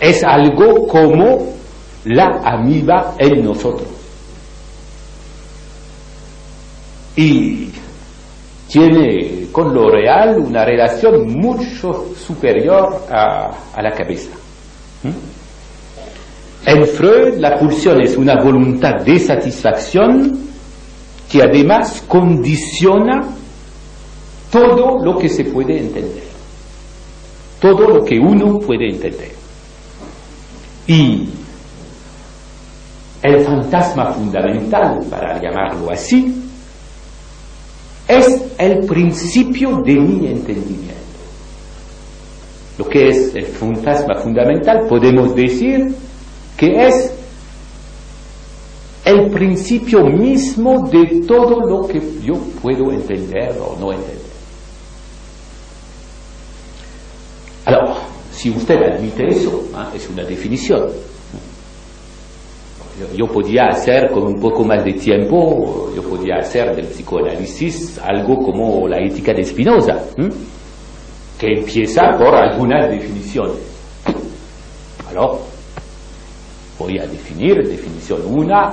es algo como la amiba en nosotros. Y tiene con lo real una relación mucho superior a, la cabeza. ¿Mm? En Freud la pulsión es una voluntad de satisfacción que además condiciona todo lo que se puede entender, todo lo que uno puede entender. Y el fantasma fundamental, para llamarlo así, es el principio de mi entendimiento. Lo que es el fantasma fundamental, podemos decir que es el principio mismo de todo lo que yo puedo entender o no entender. Ahora, si usted admite eso, ¿ah? es una definición. Yo podía hacer con un poco más de tiempo, yo podía hacer del psicoanálisis algo como la ética de Spinoza, que empieza por algunas definiciones. Alors, voy a definir, definición una,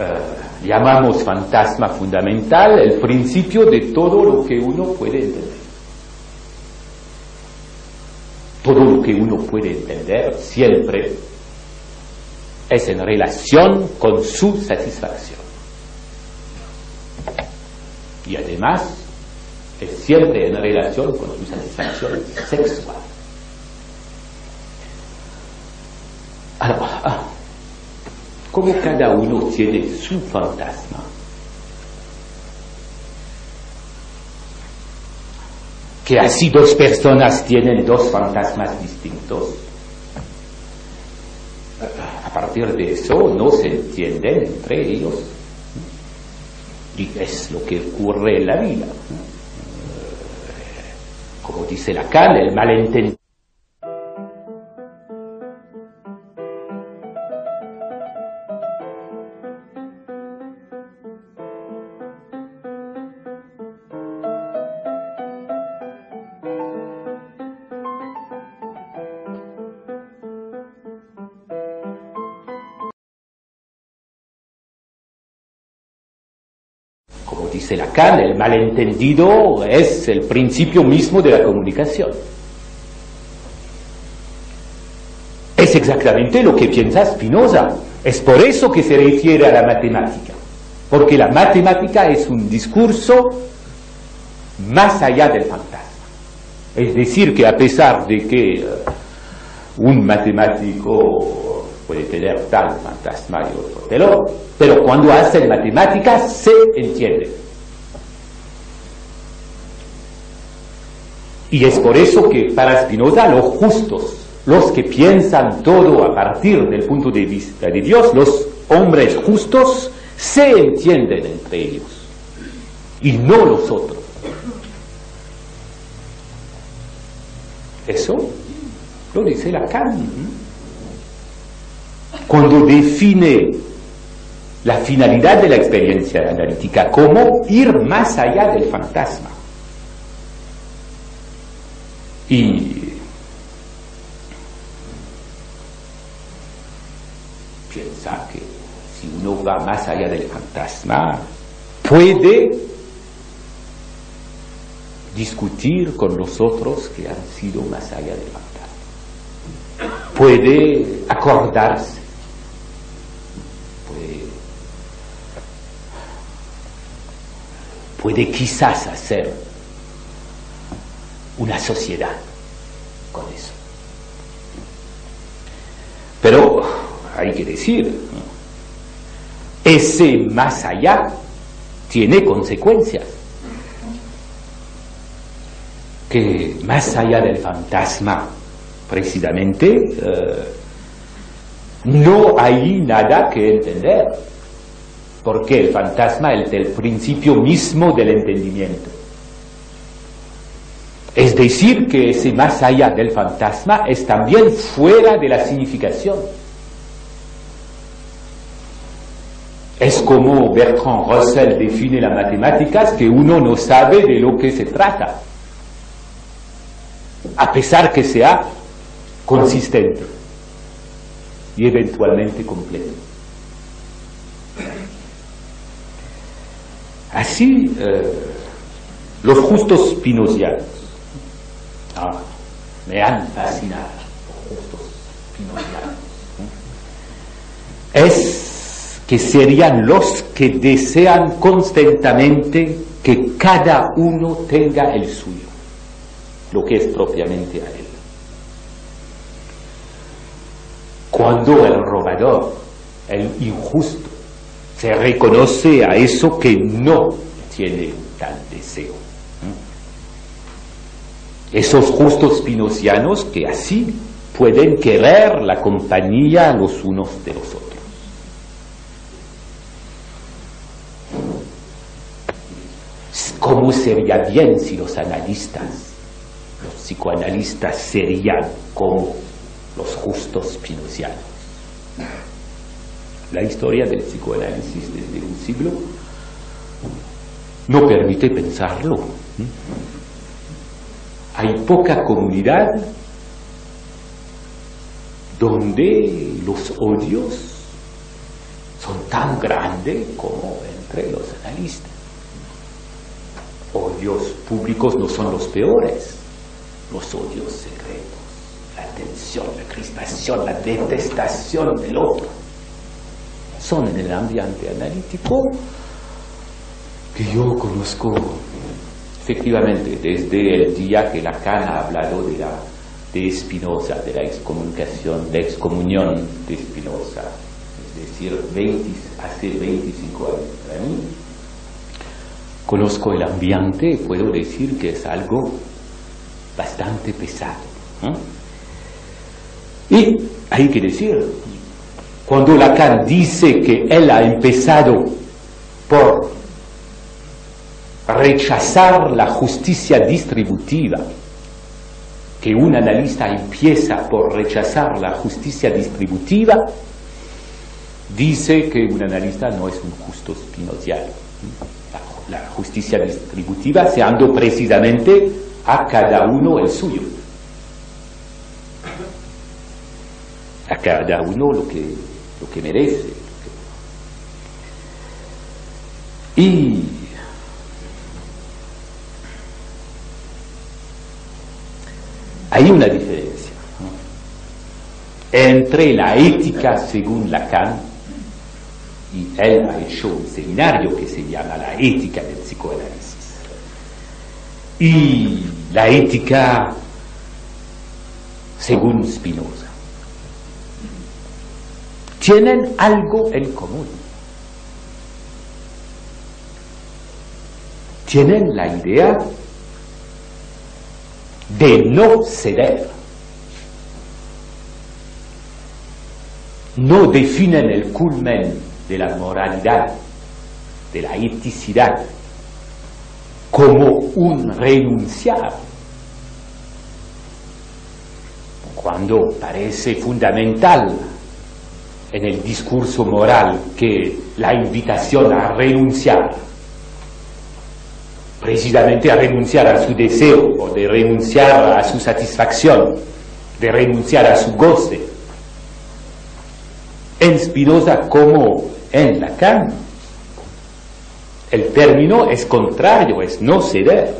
eh, llamamos fantasma fundamental el principio de todo lo que uno puede entender. Todo lo que uno puede entender siempre es en relación con su satisfacción. Y además es siempre en relación con su satisfacción sexual. Ahora, ah, como cada uno tiene su fantasma, que así dos personas tienen dos fantasmas distintos, partir de eso no se entienden entre ellos. Y es lo que ocurre en la vida. Como dice Lacan, el malentendido. Dice Lacan, el malentendido es el principio mismo de la comunicación. Es exactamente lo que piensa Spinoza. Es por eso que se refiere a la matemática. Porque la matemática es un discurso más allá del fantasma. Es decir, que a pesar de que eh, un matemático puede tener tal fantasma y otro pero cuando hace matemáticas se entiende. Y es por eso que para Spinoza los justos, los que piensan todo a partir del punto de vista de Dios, los hombres justos, se entienden entre ellos y no los otros. Eso lo dice Lacan. Cuando define la finalidad de la experiencia analítica como ir más allá del fantasma. Y piensa que si uno va más allá del fantasma, puede discutir con los otros que han sido más allá del fantasma. Puede acordarse, puede puede quizás hacer una sociedad con eso. Pero hay que decir, ese más allá tiene consecuencias. Que más allá del fantasma, precisamente, eh, no hay nada que entender, porque el fantasma es el principio mismo del entendimiento. Es decir, que ese más allá del fantasma es también fuera de la significación. Es como Bertrand Russell define las matemáticas, que uno no sabe de lo que se trata, a pesar que sea consistente y eventualmente completo. Así, eh, los justos pinosianos me han fascinado, justos pinosianos. Es que serían los que desean constantemente que cada uno tenga el suyo, lo que es propiamente a él. Cuando el robador, el injusto, se reconoce a eso que no tiene tal deseo. Esos justos pinocianos que así pueden querer la compañía los unos de los otros. ¿Cómo sería bien si los analistas, los psicoanalistas serían como los justos pinocianos? La historia del psicoanálisis desde un siglo no permite pensarlo. Hay poca comunidad donde los odios son tan grandes como entre los analistas. Odios públicos no son los peores, los odios secretos, la tensión, la crispación, la detestación del otro, son en el ambiente analítico que yo conozco efectivamente desde el día que Lacan ha hablado de la de Spinoza, de la excomunicación, de excomunión de Spinoza, es decir, 20, hace 25 años. Para mí, conozco el ambiente, puedo decir que es algo bastante pesado. Y hay que decir, cuando Lacan dice que él ha empezado por rechazar la justicia distributiva, que un analista empieza por rechazar la justicia distributiva, dice que un analista no es un justo spinoziano la justicia distributiva, seando precisamente a cada uno el suyo. A cada uno lo que, lo que merece. Y hay una diferencia entre la ética según Lacan y él ha hecho un seminario que se llama La ética del psicoanálisis. Y la ética según Spinoza. Tienen algo en común. Tienen la idea de no ceder. No definen el culmen de la moralidad, de la eticidad, como un renunciar, cuando parece fundamental en el discurso moral que la invitación a renunciar, precisamente a renunciar a su deseo o de renunciar a su satisfacción, de renunciar a su goce, en Spinoza como en Lacan. El término es contrario, es no ceder.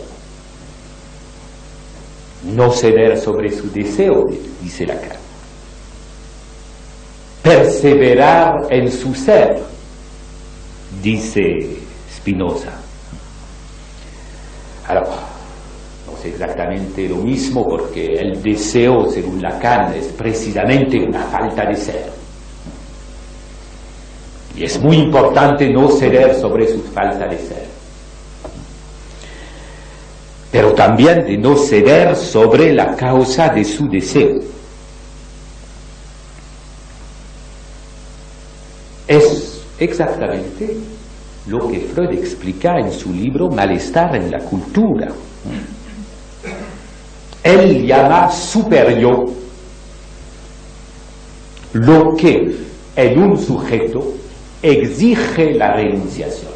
No ceder sobre su deseo, dice Lacan. Perseverar en su ser, dice Spinoza. Exactamente lo mismo porque el deseo, según Lacan, es precisamente una falta de ser. Y es muy importante no ceder sobre su falta de ser. Pero también de no ceder sobre la causa de su deseo. Es exactamente lo que Freud explica en su libro Malestar en la cultura. Él llama superior lo que en un sujeto exige la renunciación.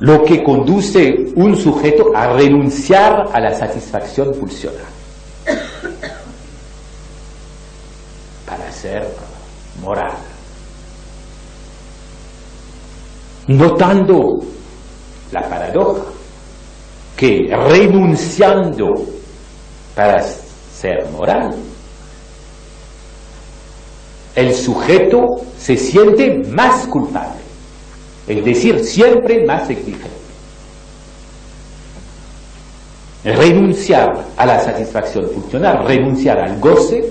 Lo que conduce un sujeto a renunciar a la satisfacción pulsional para ser moral. Notando la paradoja que renunciando para ser moral, el sujeto se siente más culpable, es decir, siempre más exigente. Renunciar a la satisfacción funcional, renunciar al goce,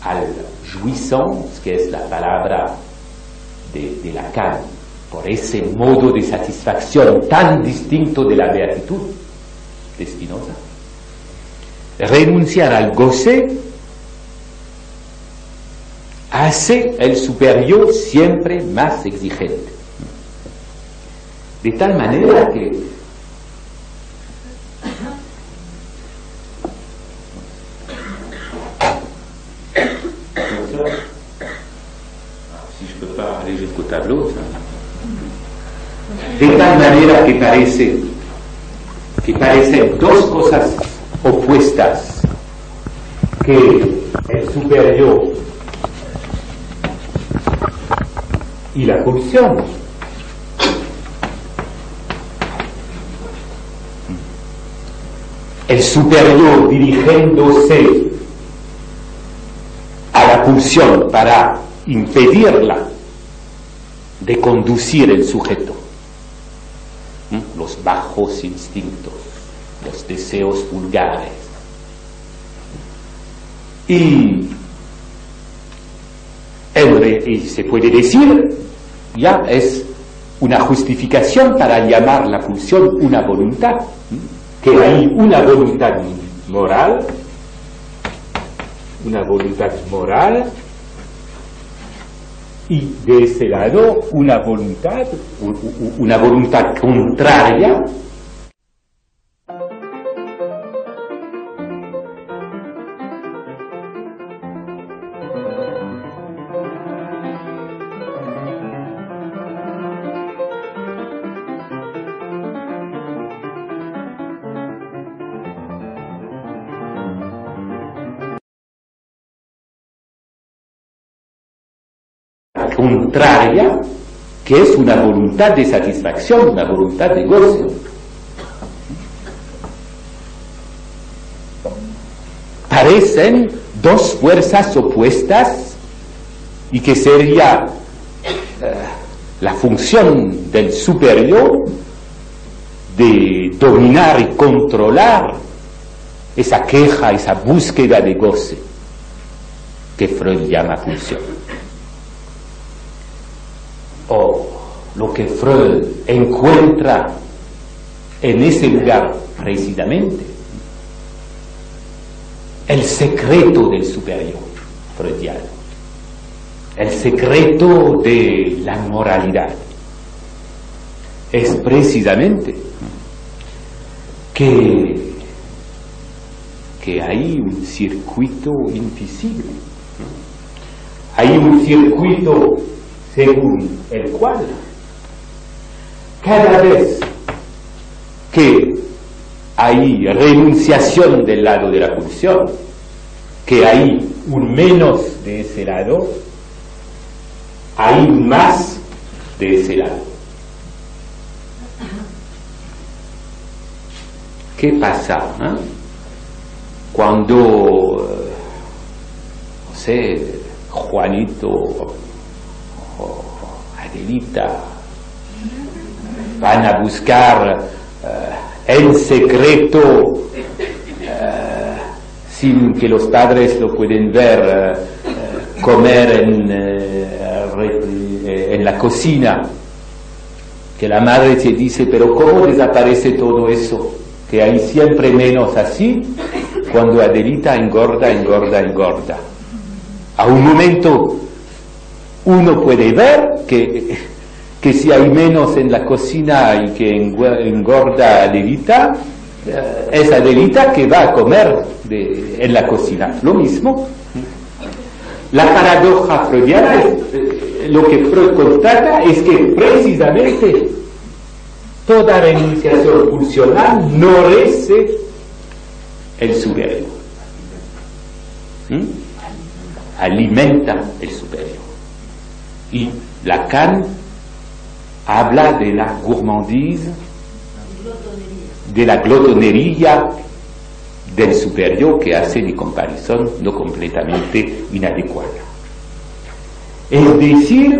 al jouissance, que es la palabra de, de Lacan, por ese modo de satisfacción tan distinto de la beatitud de Spinoza. Renunciar al goce hace el superior siempre más exigente. De tal manera que de tal manera que parece que parecen dos cosas opuestas que el superior y la pulsión. El superior dirigiéndose a la pulsión para impedirla de conducir el sujeto. ¿Mm? Los bajos instintos, los deseos vulgares. Y, se puede decir ya es una justificación para llamar la pulsión una voluntad, que hay una voluntad moral, una voluntad moral, y de ese lado una voluntad, una voluntad contraria contraria, que es una voluntad de satisfacción, una voluntad de gozo. Parecen dos fuerzas opuestas y que sería eh, la función del superior de dominar y controlar esa queja, esa búsqueda de goce que Freud llama función o lo que Freud encuentra en ese lugar precisamente, el secreto del superior freudiano, el secreto de la moralidad, es precisamente que, que hay un circuito invisible, hay un circuito según el cual cada vez que hay renunciación del lado de la pulsión, que hay un menos de ese lado, hay más de ese lado. ¿Qué pasa eh? cuando, no sé, Juanito Adelita van a buscar eh, en secreto, eh, sin que los padres lo pueden ver, eh, comer en, en la cocina, que la madre te dice, pero ¿cómo desaparece todo eso? Que hay siempre menos así cuando Adelita engorda, engorda, engorda. A un momento uno puede ver que, que si hay menos en la cocina y que engorda Adelita, eh, es Adelita que va a comer en la cocina. Lo mismo. La paradoja freudiana, eh, lo que Freud constata es que precisamente toda renunciación pulsional no es el superior. ¿Mm? Alimenta el superior. Y Lacan habla de la gourmandise, de la glotonería del superior que hace de comparación no completamente inadecuada. Es decir,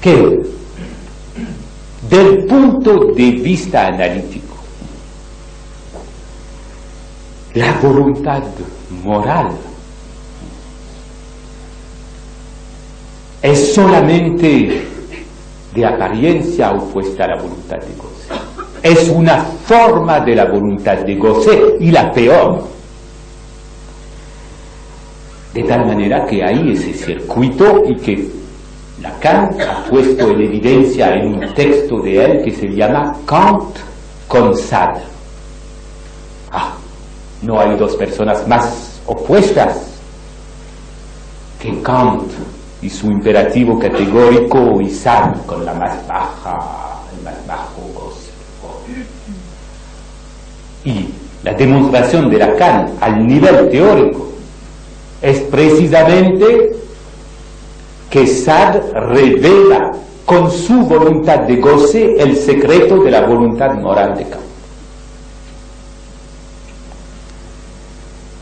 que del punto de vista analítico, la voluntad moral es solamente de apariencia opuesta a la voluntad de goce. Es una forma de la voluntad de goce y la peor. De tal manera que hay ese circuito y que Lacan ha puesto en evidencia en un texto de él que se llama Kant con Sade. Ah, no hay dos personas más opuestas que Kant y su imperativo categórico y Sade con la más baja, el más bajo goce. Y la demostración de Lacan al nivel teórico es precisamente que Sad revela con su voluntad de goce el secreto de la voluntad moral de Kant.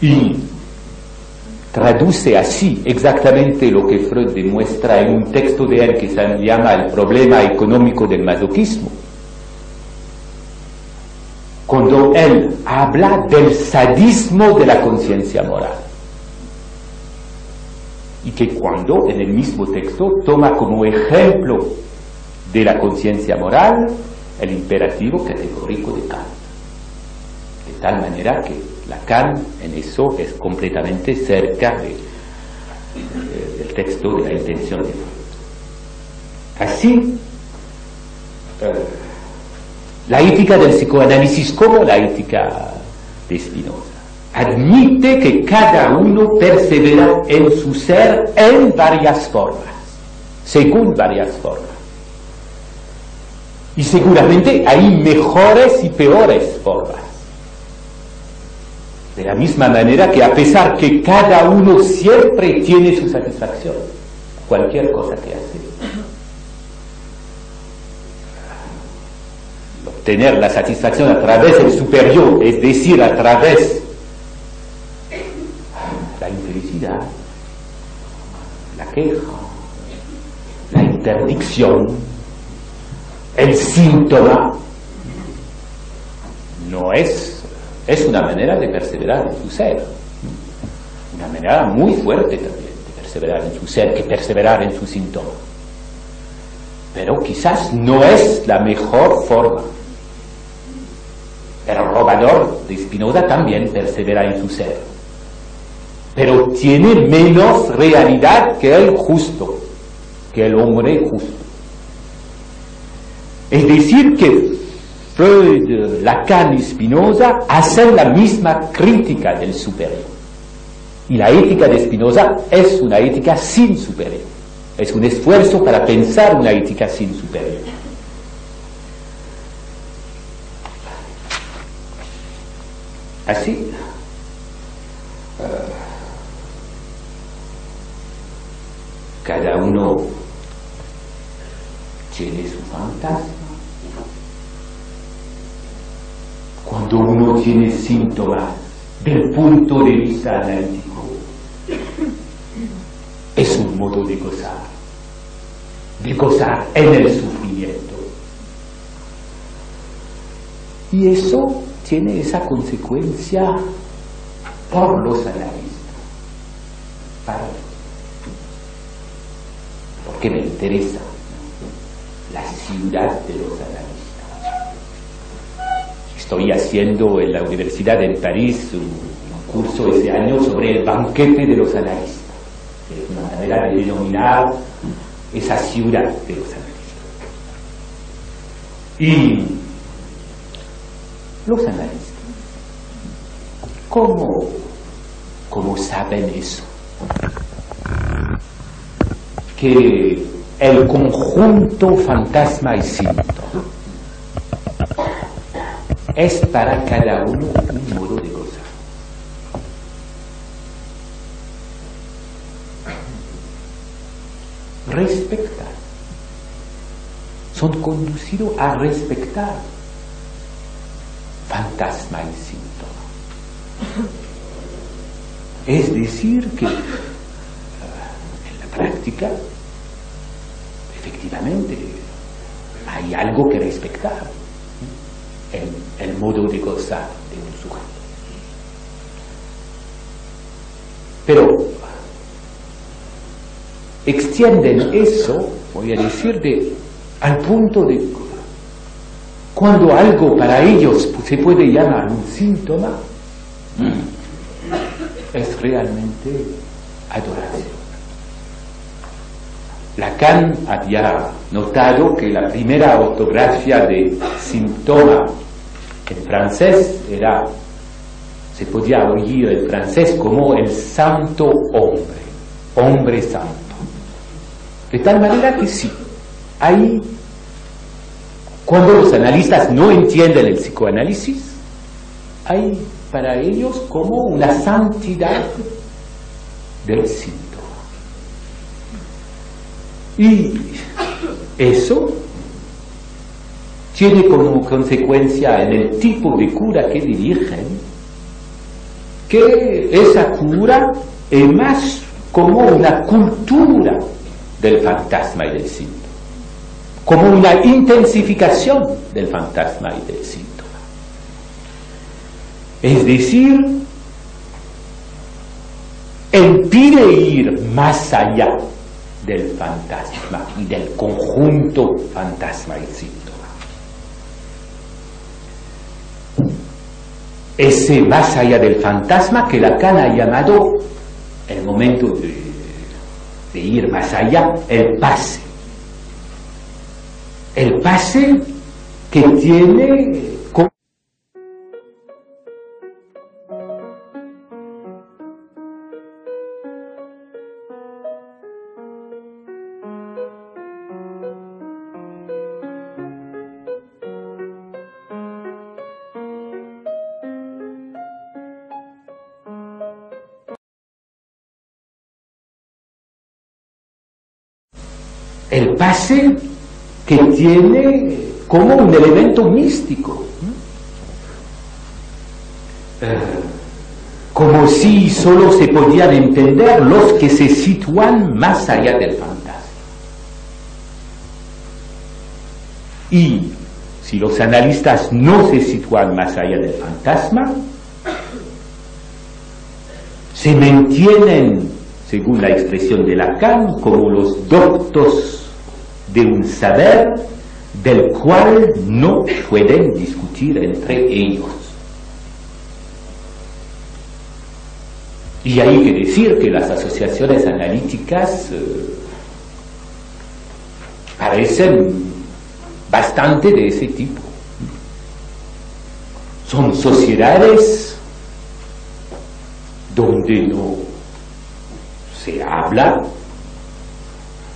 Y traduce así exactamente lo que Freud demuestra en un texto de él que se llama El problema económico del masoquismo. Cuando él habla del sadismo de la conciencia moral y que cuando en el mismo texto toma como ejemplo de la conciencia moral el imperativo categórico de Kant. De tal manera que Lacan en eso es completamente cerca de, del texto de la intención de. Así, eh, la ética del psicoanálisis como la ética de Spinoza admite que cada uno persevera en su ser en varias formas, según varias formas. Y seguramente hay mejores y peores formas. De la misma manera que a pesar que cada uno siempre tiene su satisfacción, cualquier cosa que hace. Obtener la satisfacción a través del superior, es decir, a través la queja, la interdicción, el síntoma, no es, es una manera de perseverar en su ser, una manera muy fuerte también de perseverar en su ser que perseverar en su síntoma. Pero quizás no es la mejor forma. El robador de Spinoza también persevera en su ser pero tiene menos realidad que el justo, que el hombre justo. Es decir, que Freud, Lacan y Spinoza hacen la misma crítica del superior. Y la ética de Spinoza es una ética sin superior. Es un esfuerzo para pensar una ética sin superior. Así, cada uno tiene su fantasma. Cuando uno tiene síntomas del punto de vista analítico, es un modo de gozar, de gozar en el sufrimiento, Y eso tiene esa consecuencia por los analistas. Para, porque me interesa la ciudad de los analistas. Estoy haciendo en la Universidad de París un, curso ese año sobre el banquete de los analistas. Es una manera de denominar esa ciudad de los analistas. Y los analistas, ¿cómo, cómo saben eso? Que el conjunto fantasma y síntoma es para cada uno un modo de gozar. Respetar. Son conducidos a respetar fantasma y síntoma. Es decir, que en la práctica efectivamente hay algo que respetar en el modo de gozar de un sujeto. Pero extienden eso, voy a decir, de, al punto de cuando algo para ellos se puede llamar un síntoma, es realmente adoración. Lacan había notado que la primera ortografía de síntoma en francés era, se podía oír el francés como el santo hombre, hombre santo. De tal manera que sí, hay, cuando los analistas no entienden el psicoanálisis, hay para ellos como una santidad del síntoma. Y eso tiene como consecuencia en el tipo de cura que dirigen que esa cura es más como una cultura del fantasma y del síntoma, como una intensificación del fantasma y del síntoma. Es decir, impide ir más allá del fantasma y del conjunto fantasma y síntoma. Ese más allá del fantasma que Lacan ha llamado el momento de, de ir más allá, el pase. El pase que tiene pase que tiene como un elemento místico. Eh, como si solo se podían entender los que se sitúan más allá del fantasma. Y si los analistas no se sitúan más allá del fantasma, se mantienen, según la expresión de Lacan, como los doctos de un saber del cual no pueden discutir entre ellos. Y hay que decir que las asociaciones analíticas eh, parecen bastante de ese tipo. Son sociedades donde no se habla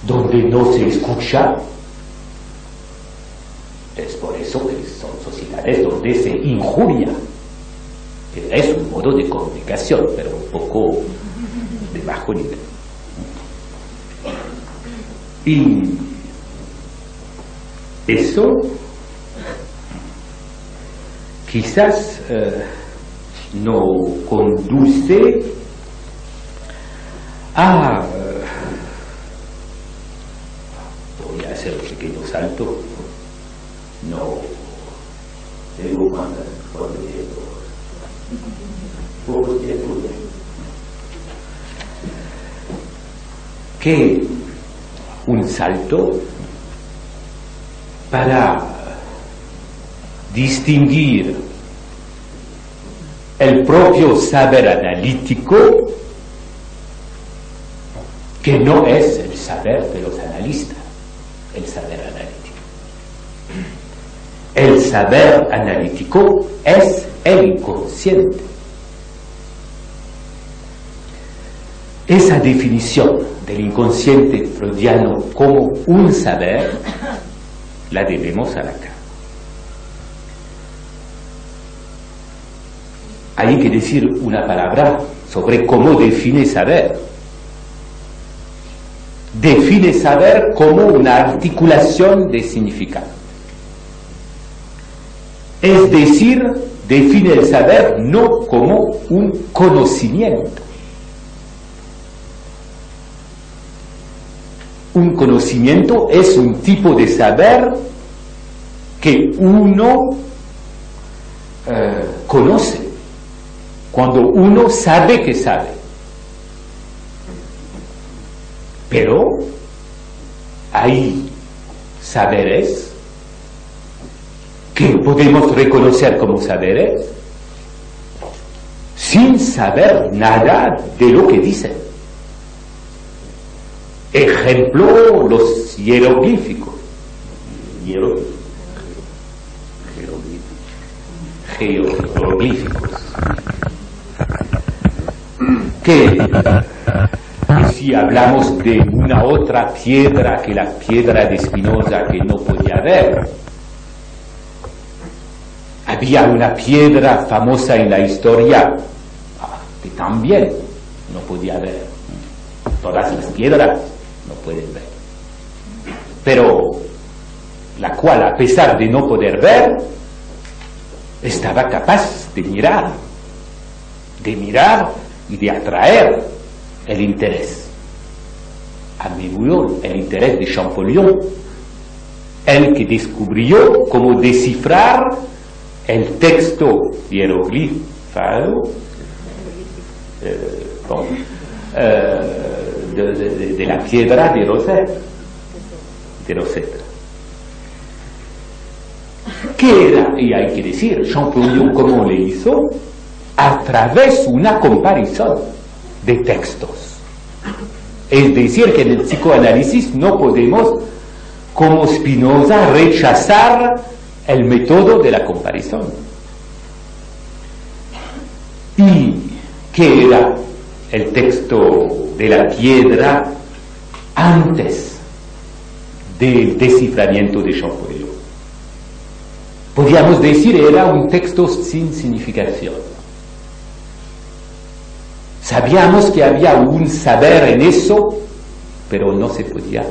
donde no se escucha. Es por eso que son sociedades donde se injuria. Es un modo de comunicación, pero un poco de bajo nivel. Y eso quizás eh, no conduce a hacer un pequeño salto, no, Tengo. Poco tiempo. Que un salto para distinguir el propio saber analítico, que no es el saber de los analistas, el saber analítico. El saber analítico es el inconsciente. Esa definición del inconsciente freudiano como un saber la debemos a Lacan. Hay que decir una palabra sobre cómo define saber. Define saber como una articulación de significado. Es decir, define el saber no como un conocimiento. Un conocimiento es un tipo de saber que uno eh, conoce cuando uno sabe que sabe. Pero hay saberes que podemos reconocer como saberes sin saber nada de lo que dicen. Ejemplo, los hieroglíficos. Jeroglíficos. Que si hablamos de una otra piedra que la piedra de Spinoza que no podía ver, había una piedra famosa en la historia ah, que también no podía ver. Todas las piedras no pueden ver. Pero la cual, a pesar de no poder ver, estaba capaz de mirar, de mirar y de atraer el interés. A menudo el interés de Champollion, el que descubrió cómo descifrar el texto hieroglifado eh, eh, de, la piedra de Rosetta. De Rosetta. ¿Qué era? Y hay que decir, Champollion, ¿cómo le hizo? A través de una comparación de textos. Es decir, que en el psicoanálisis no podemos, como Spinoza, rechazar el método de la comparación. ¿Y qué era el texto de la piedra antes del desciframiento de Champollion? Podríamos decir era un texto sin significación. Sabíamos que había un saber en eso, pero no se podía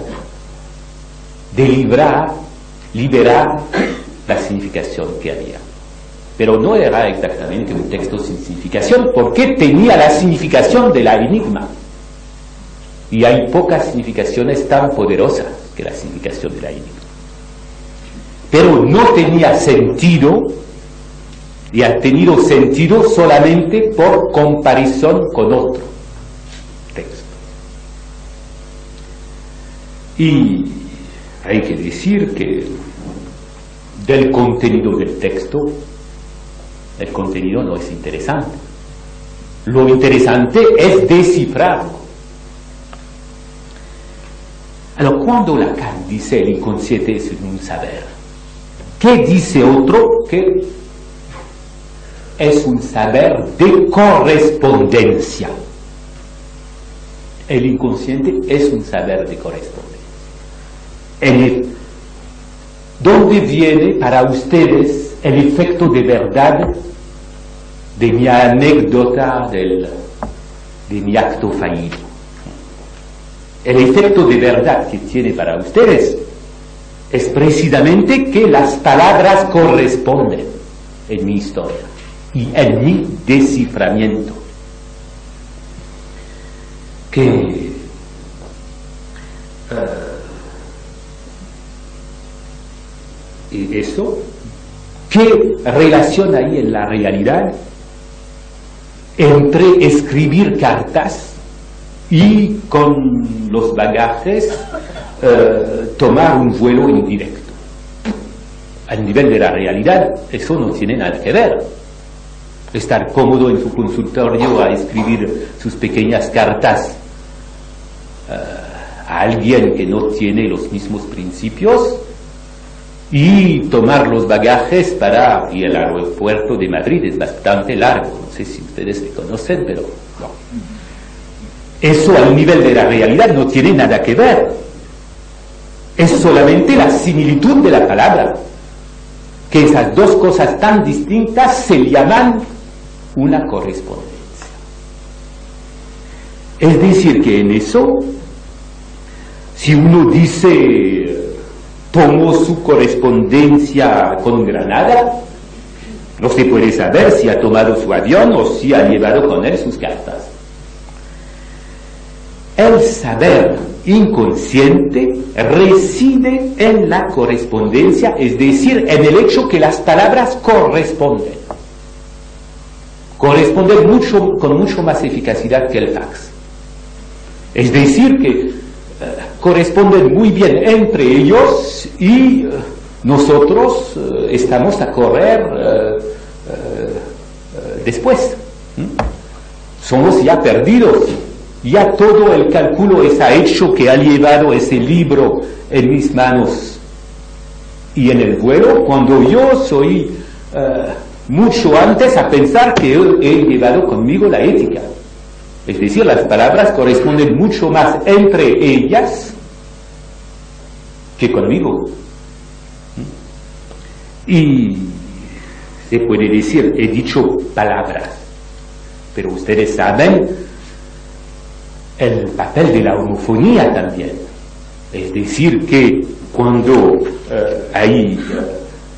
deliberar, liberar la significación que había. Pero no era exactamente un texto sin significación, porque tenía la significación de la enigma. Y hay pocas significaciones tan poderosas que la significación de la enigma. Pero no tenía sentido, y ha tenido sentido solamente por comparación con otro texto. Y hay que decir que del contenido del texto, el contenido no es interesante. Lo interesante es descifrarlo. Alors, cuando Lacan dice el inconsciente es un saber, ¿qué dice otro? Que es un saber de correspondencia. El inconsciente es un saber de correspondencia. el ¿Dónde viene para ustedes el efecto de verdad de mi anécdota del, de mi acto fallido? El efecto de verdad que tiene para ustedes es precisamente que las palabras corresponden en mi historia y en mi desciframiento. Que uh, y eso ¿Qué relación hay en la realidad entre escribir cartas y con los bagajes eh, tomar un vuelo indirecto? Al nivel de la realidad, eso no tiene nada que ver. Estar cómodo en su consultorio a escribir sus pequeñas cartas eh, a alguien que no tiene los mismos principios y tomar los bagajes para ir al aeropuerto de Madrid es bastante largo. No sé si ustedes le conocen, pero no. Eso al nivel de la realidad no tiene nada que ver. Es solamente la similitud de la palabra. Que esas dos cosas tan distintas se llaman una correspondencia. Es decir, que en eso, si uno dice tomó su correspondencia con Granada, no se puede saber si ha tomado su avión o si ha llevado con él sus cartas. El saber inconsciente reside en la correspondencia, es decir, en el hecho que las palabras corresponden. Corresponden mucho, con mucho más eficacidad que el fax. Es decir, que corresponden muy bien entre ellos y eh, nosotros eh, estamos a correr eh, después. Somos ya perdidos. Ya todo el cálculo está hecho que ha llevado ese libro en mis manos. Y en el vuelo, cuando yo soy mucho antes a pensar que he llevado conmigo la ética. Es decir, las palabras corresponden mucho más entre ellas que conmigo. Y se puede decir, he dicho palabras, pero ustedes saben el papel de la homofonía también. Es decir, que cuando eh, hay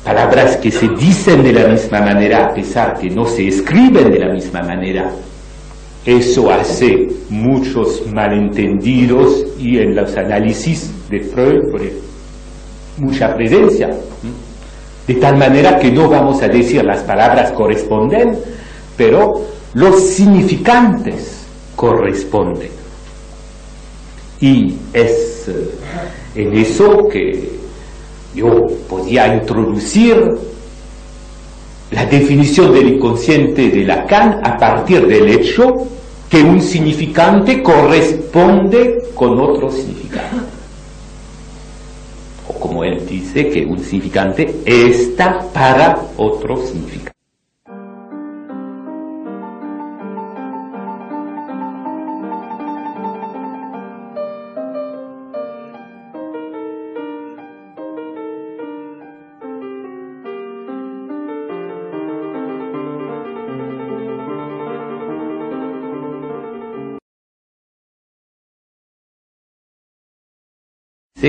palabras que se dicen de la misma manera, a pesar que no se escriben de la misma manera, eso hace muchos malentendidos y en los análisis de Freud mucha presencia. De tal manera que no vamos a decir las palabras corresponden, pero los significantes corresponden. Y es eh, en eso que yo podía introducir la definición del inconsciente de Lacan a partir del hecho que un significante corresponde con otro significante. O como él dice que un significante está para otro significante.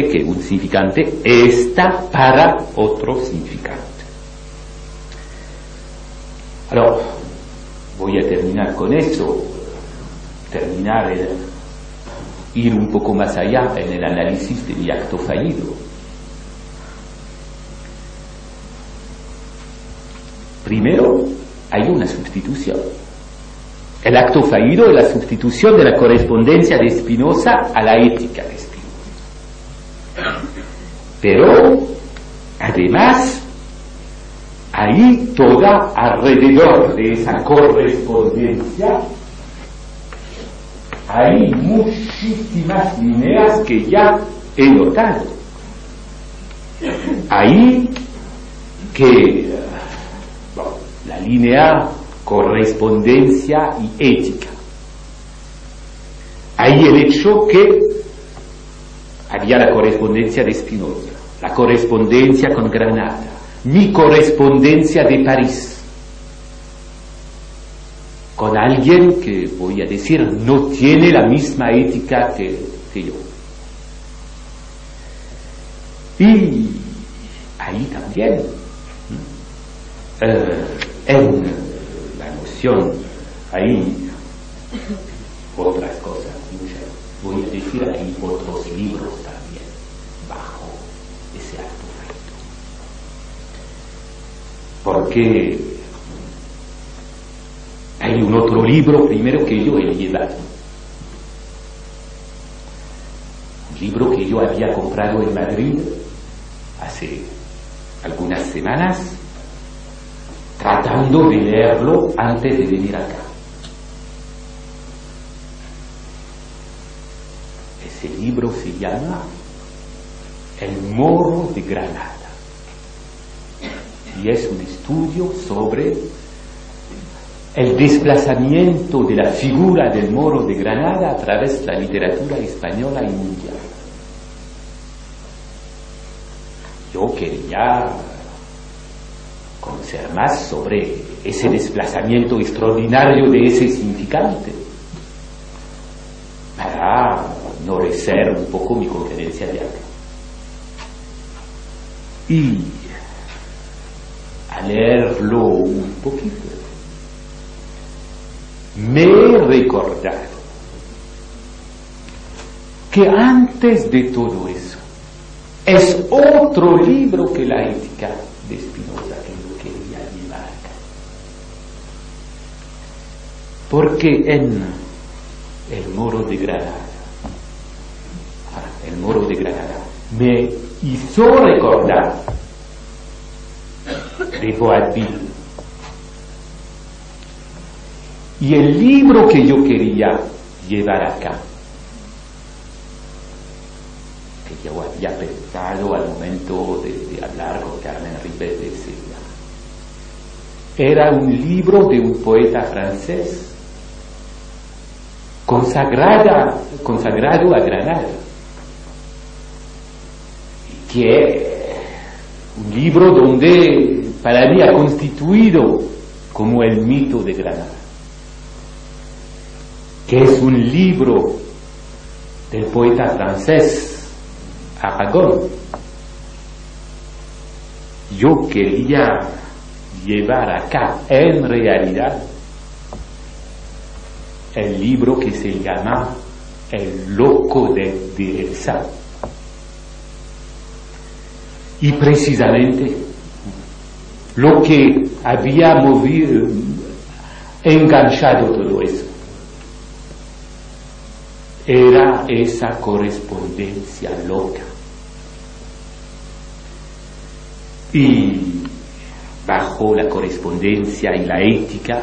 Que un significante está para otro significante. Ahora, voy a terminar con eso, terminar el, ir un poco más allá en el análisis de mi acto fallido. Primero, hay una sustitución. El acto fallido es la sustitución de la correspondencia de Spinoza a la ética de pero, además, ahí toda alrededor de esa correspondencia hay muchísimas líneas que ya he notado. Ahí que la línea correspondencia y ética. Ahí el hecho que había la correspondencia de Spinoza, la correspondencia con Granada, mi correspondencia de París, con alguien que, voy a decir, no tiene la misma ética que, yo. Y ahí también, eh, en la noción, ahí otras cosas voy a decir, hay otros libros también bajo ese acto porque hay un otro libro primero que yo he llevado. Un libro que yo había comprado en Madrid hace algunas semanas, tratando de leerlo antes de venir acá. Ese libro se llama El Moro de Granada y es un estudio sobre el desplazamiento de la figura del moro de Granada a través de la literatura española y mundial. Yo quería conocer más sobre ese desplazamiento extraordinario de ese significante para un poco mi conferencia de acá. Y a leerlo un poquito, me he recordado que antes de todo eso es otro libro que la ética de Spinoza que yo quería llevar Porque en el moro de Granada, el moro de Granada, me hizo recordar de Boabdil y el libro que yo quería llevar acá, que yo había pensado al momento de, hablar con Carmen Ribet de Silva, era un libro de un poeta francés consagrada, consagrado a Granada, que un libro donde para mí ha constituido como el mito de Granada que es un libro del poeta francés Aragon. Yo quería llevar acá en realidad el libro que se llama El loco de Direza. Y precisamente lo que había movido, enganchado todo eso, era esa correspondencia loca. Y bajo la correspondencia y la ética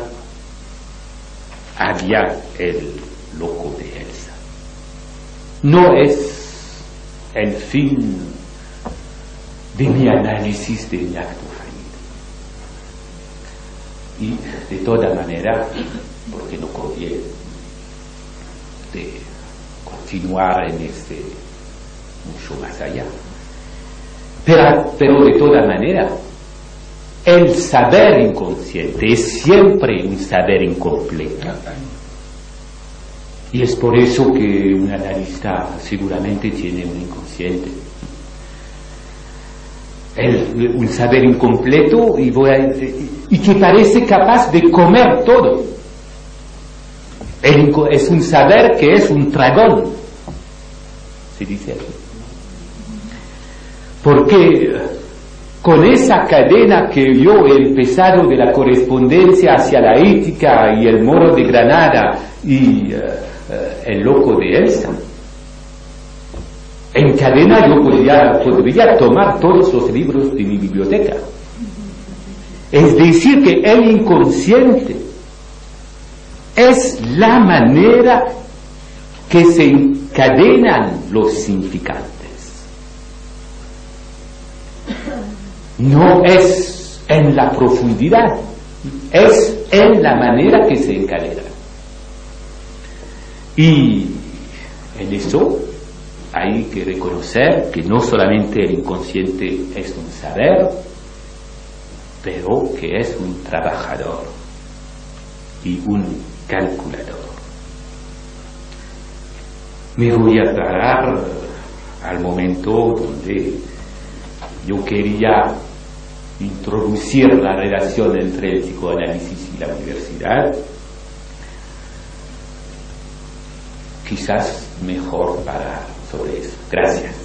había el loco de Elsa. No es el fin de mi análisis de mi acto fallido. Y de toda manera, porque no conviene de continuar en este mucho más allá. Pero, pero de toda manera, el saber inconsciente es siempre un saber incompleto. Y es por eso que un analista seguramente tiene un inconsciente. Un saber incompleto y, que parece capaz de comer todo. es un saber que es un dragón se dice aquí. Porque con esa cadena que yo he empezado de la correspondencia hacia la ética y el moro de Granada y eh, eh, el loco de Elsa, en cadena yo podría, tomar todos los libros de mi biblioteca. Es decir, que el inconsciente es la manera que se encadenan los significantes. No es en la profundidad, es en la manera que se encadenan. Y en eso hay que reconocer que no solamente el inconsciente es un saber, pero que es un trabajador y un calculador. Me voy a parar al momento donde yo quería introducir la relación entre el psicoanálisis y la universidad, quizás mejor para sobre eso. Gracias.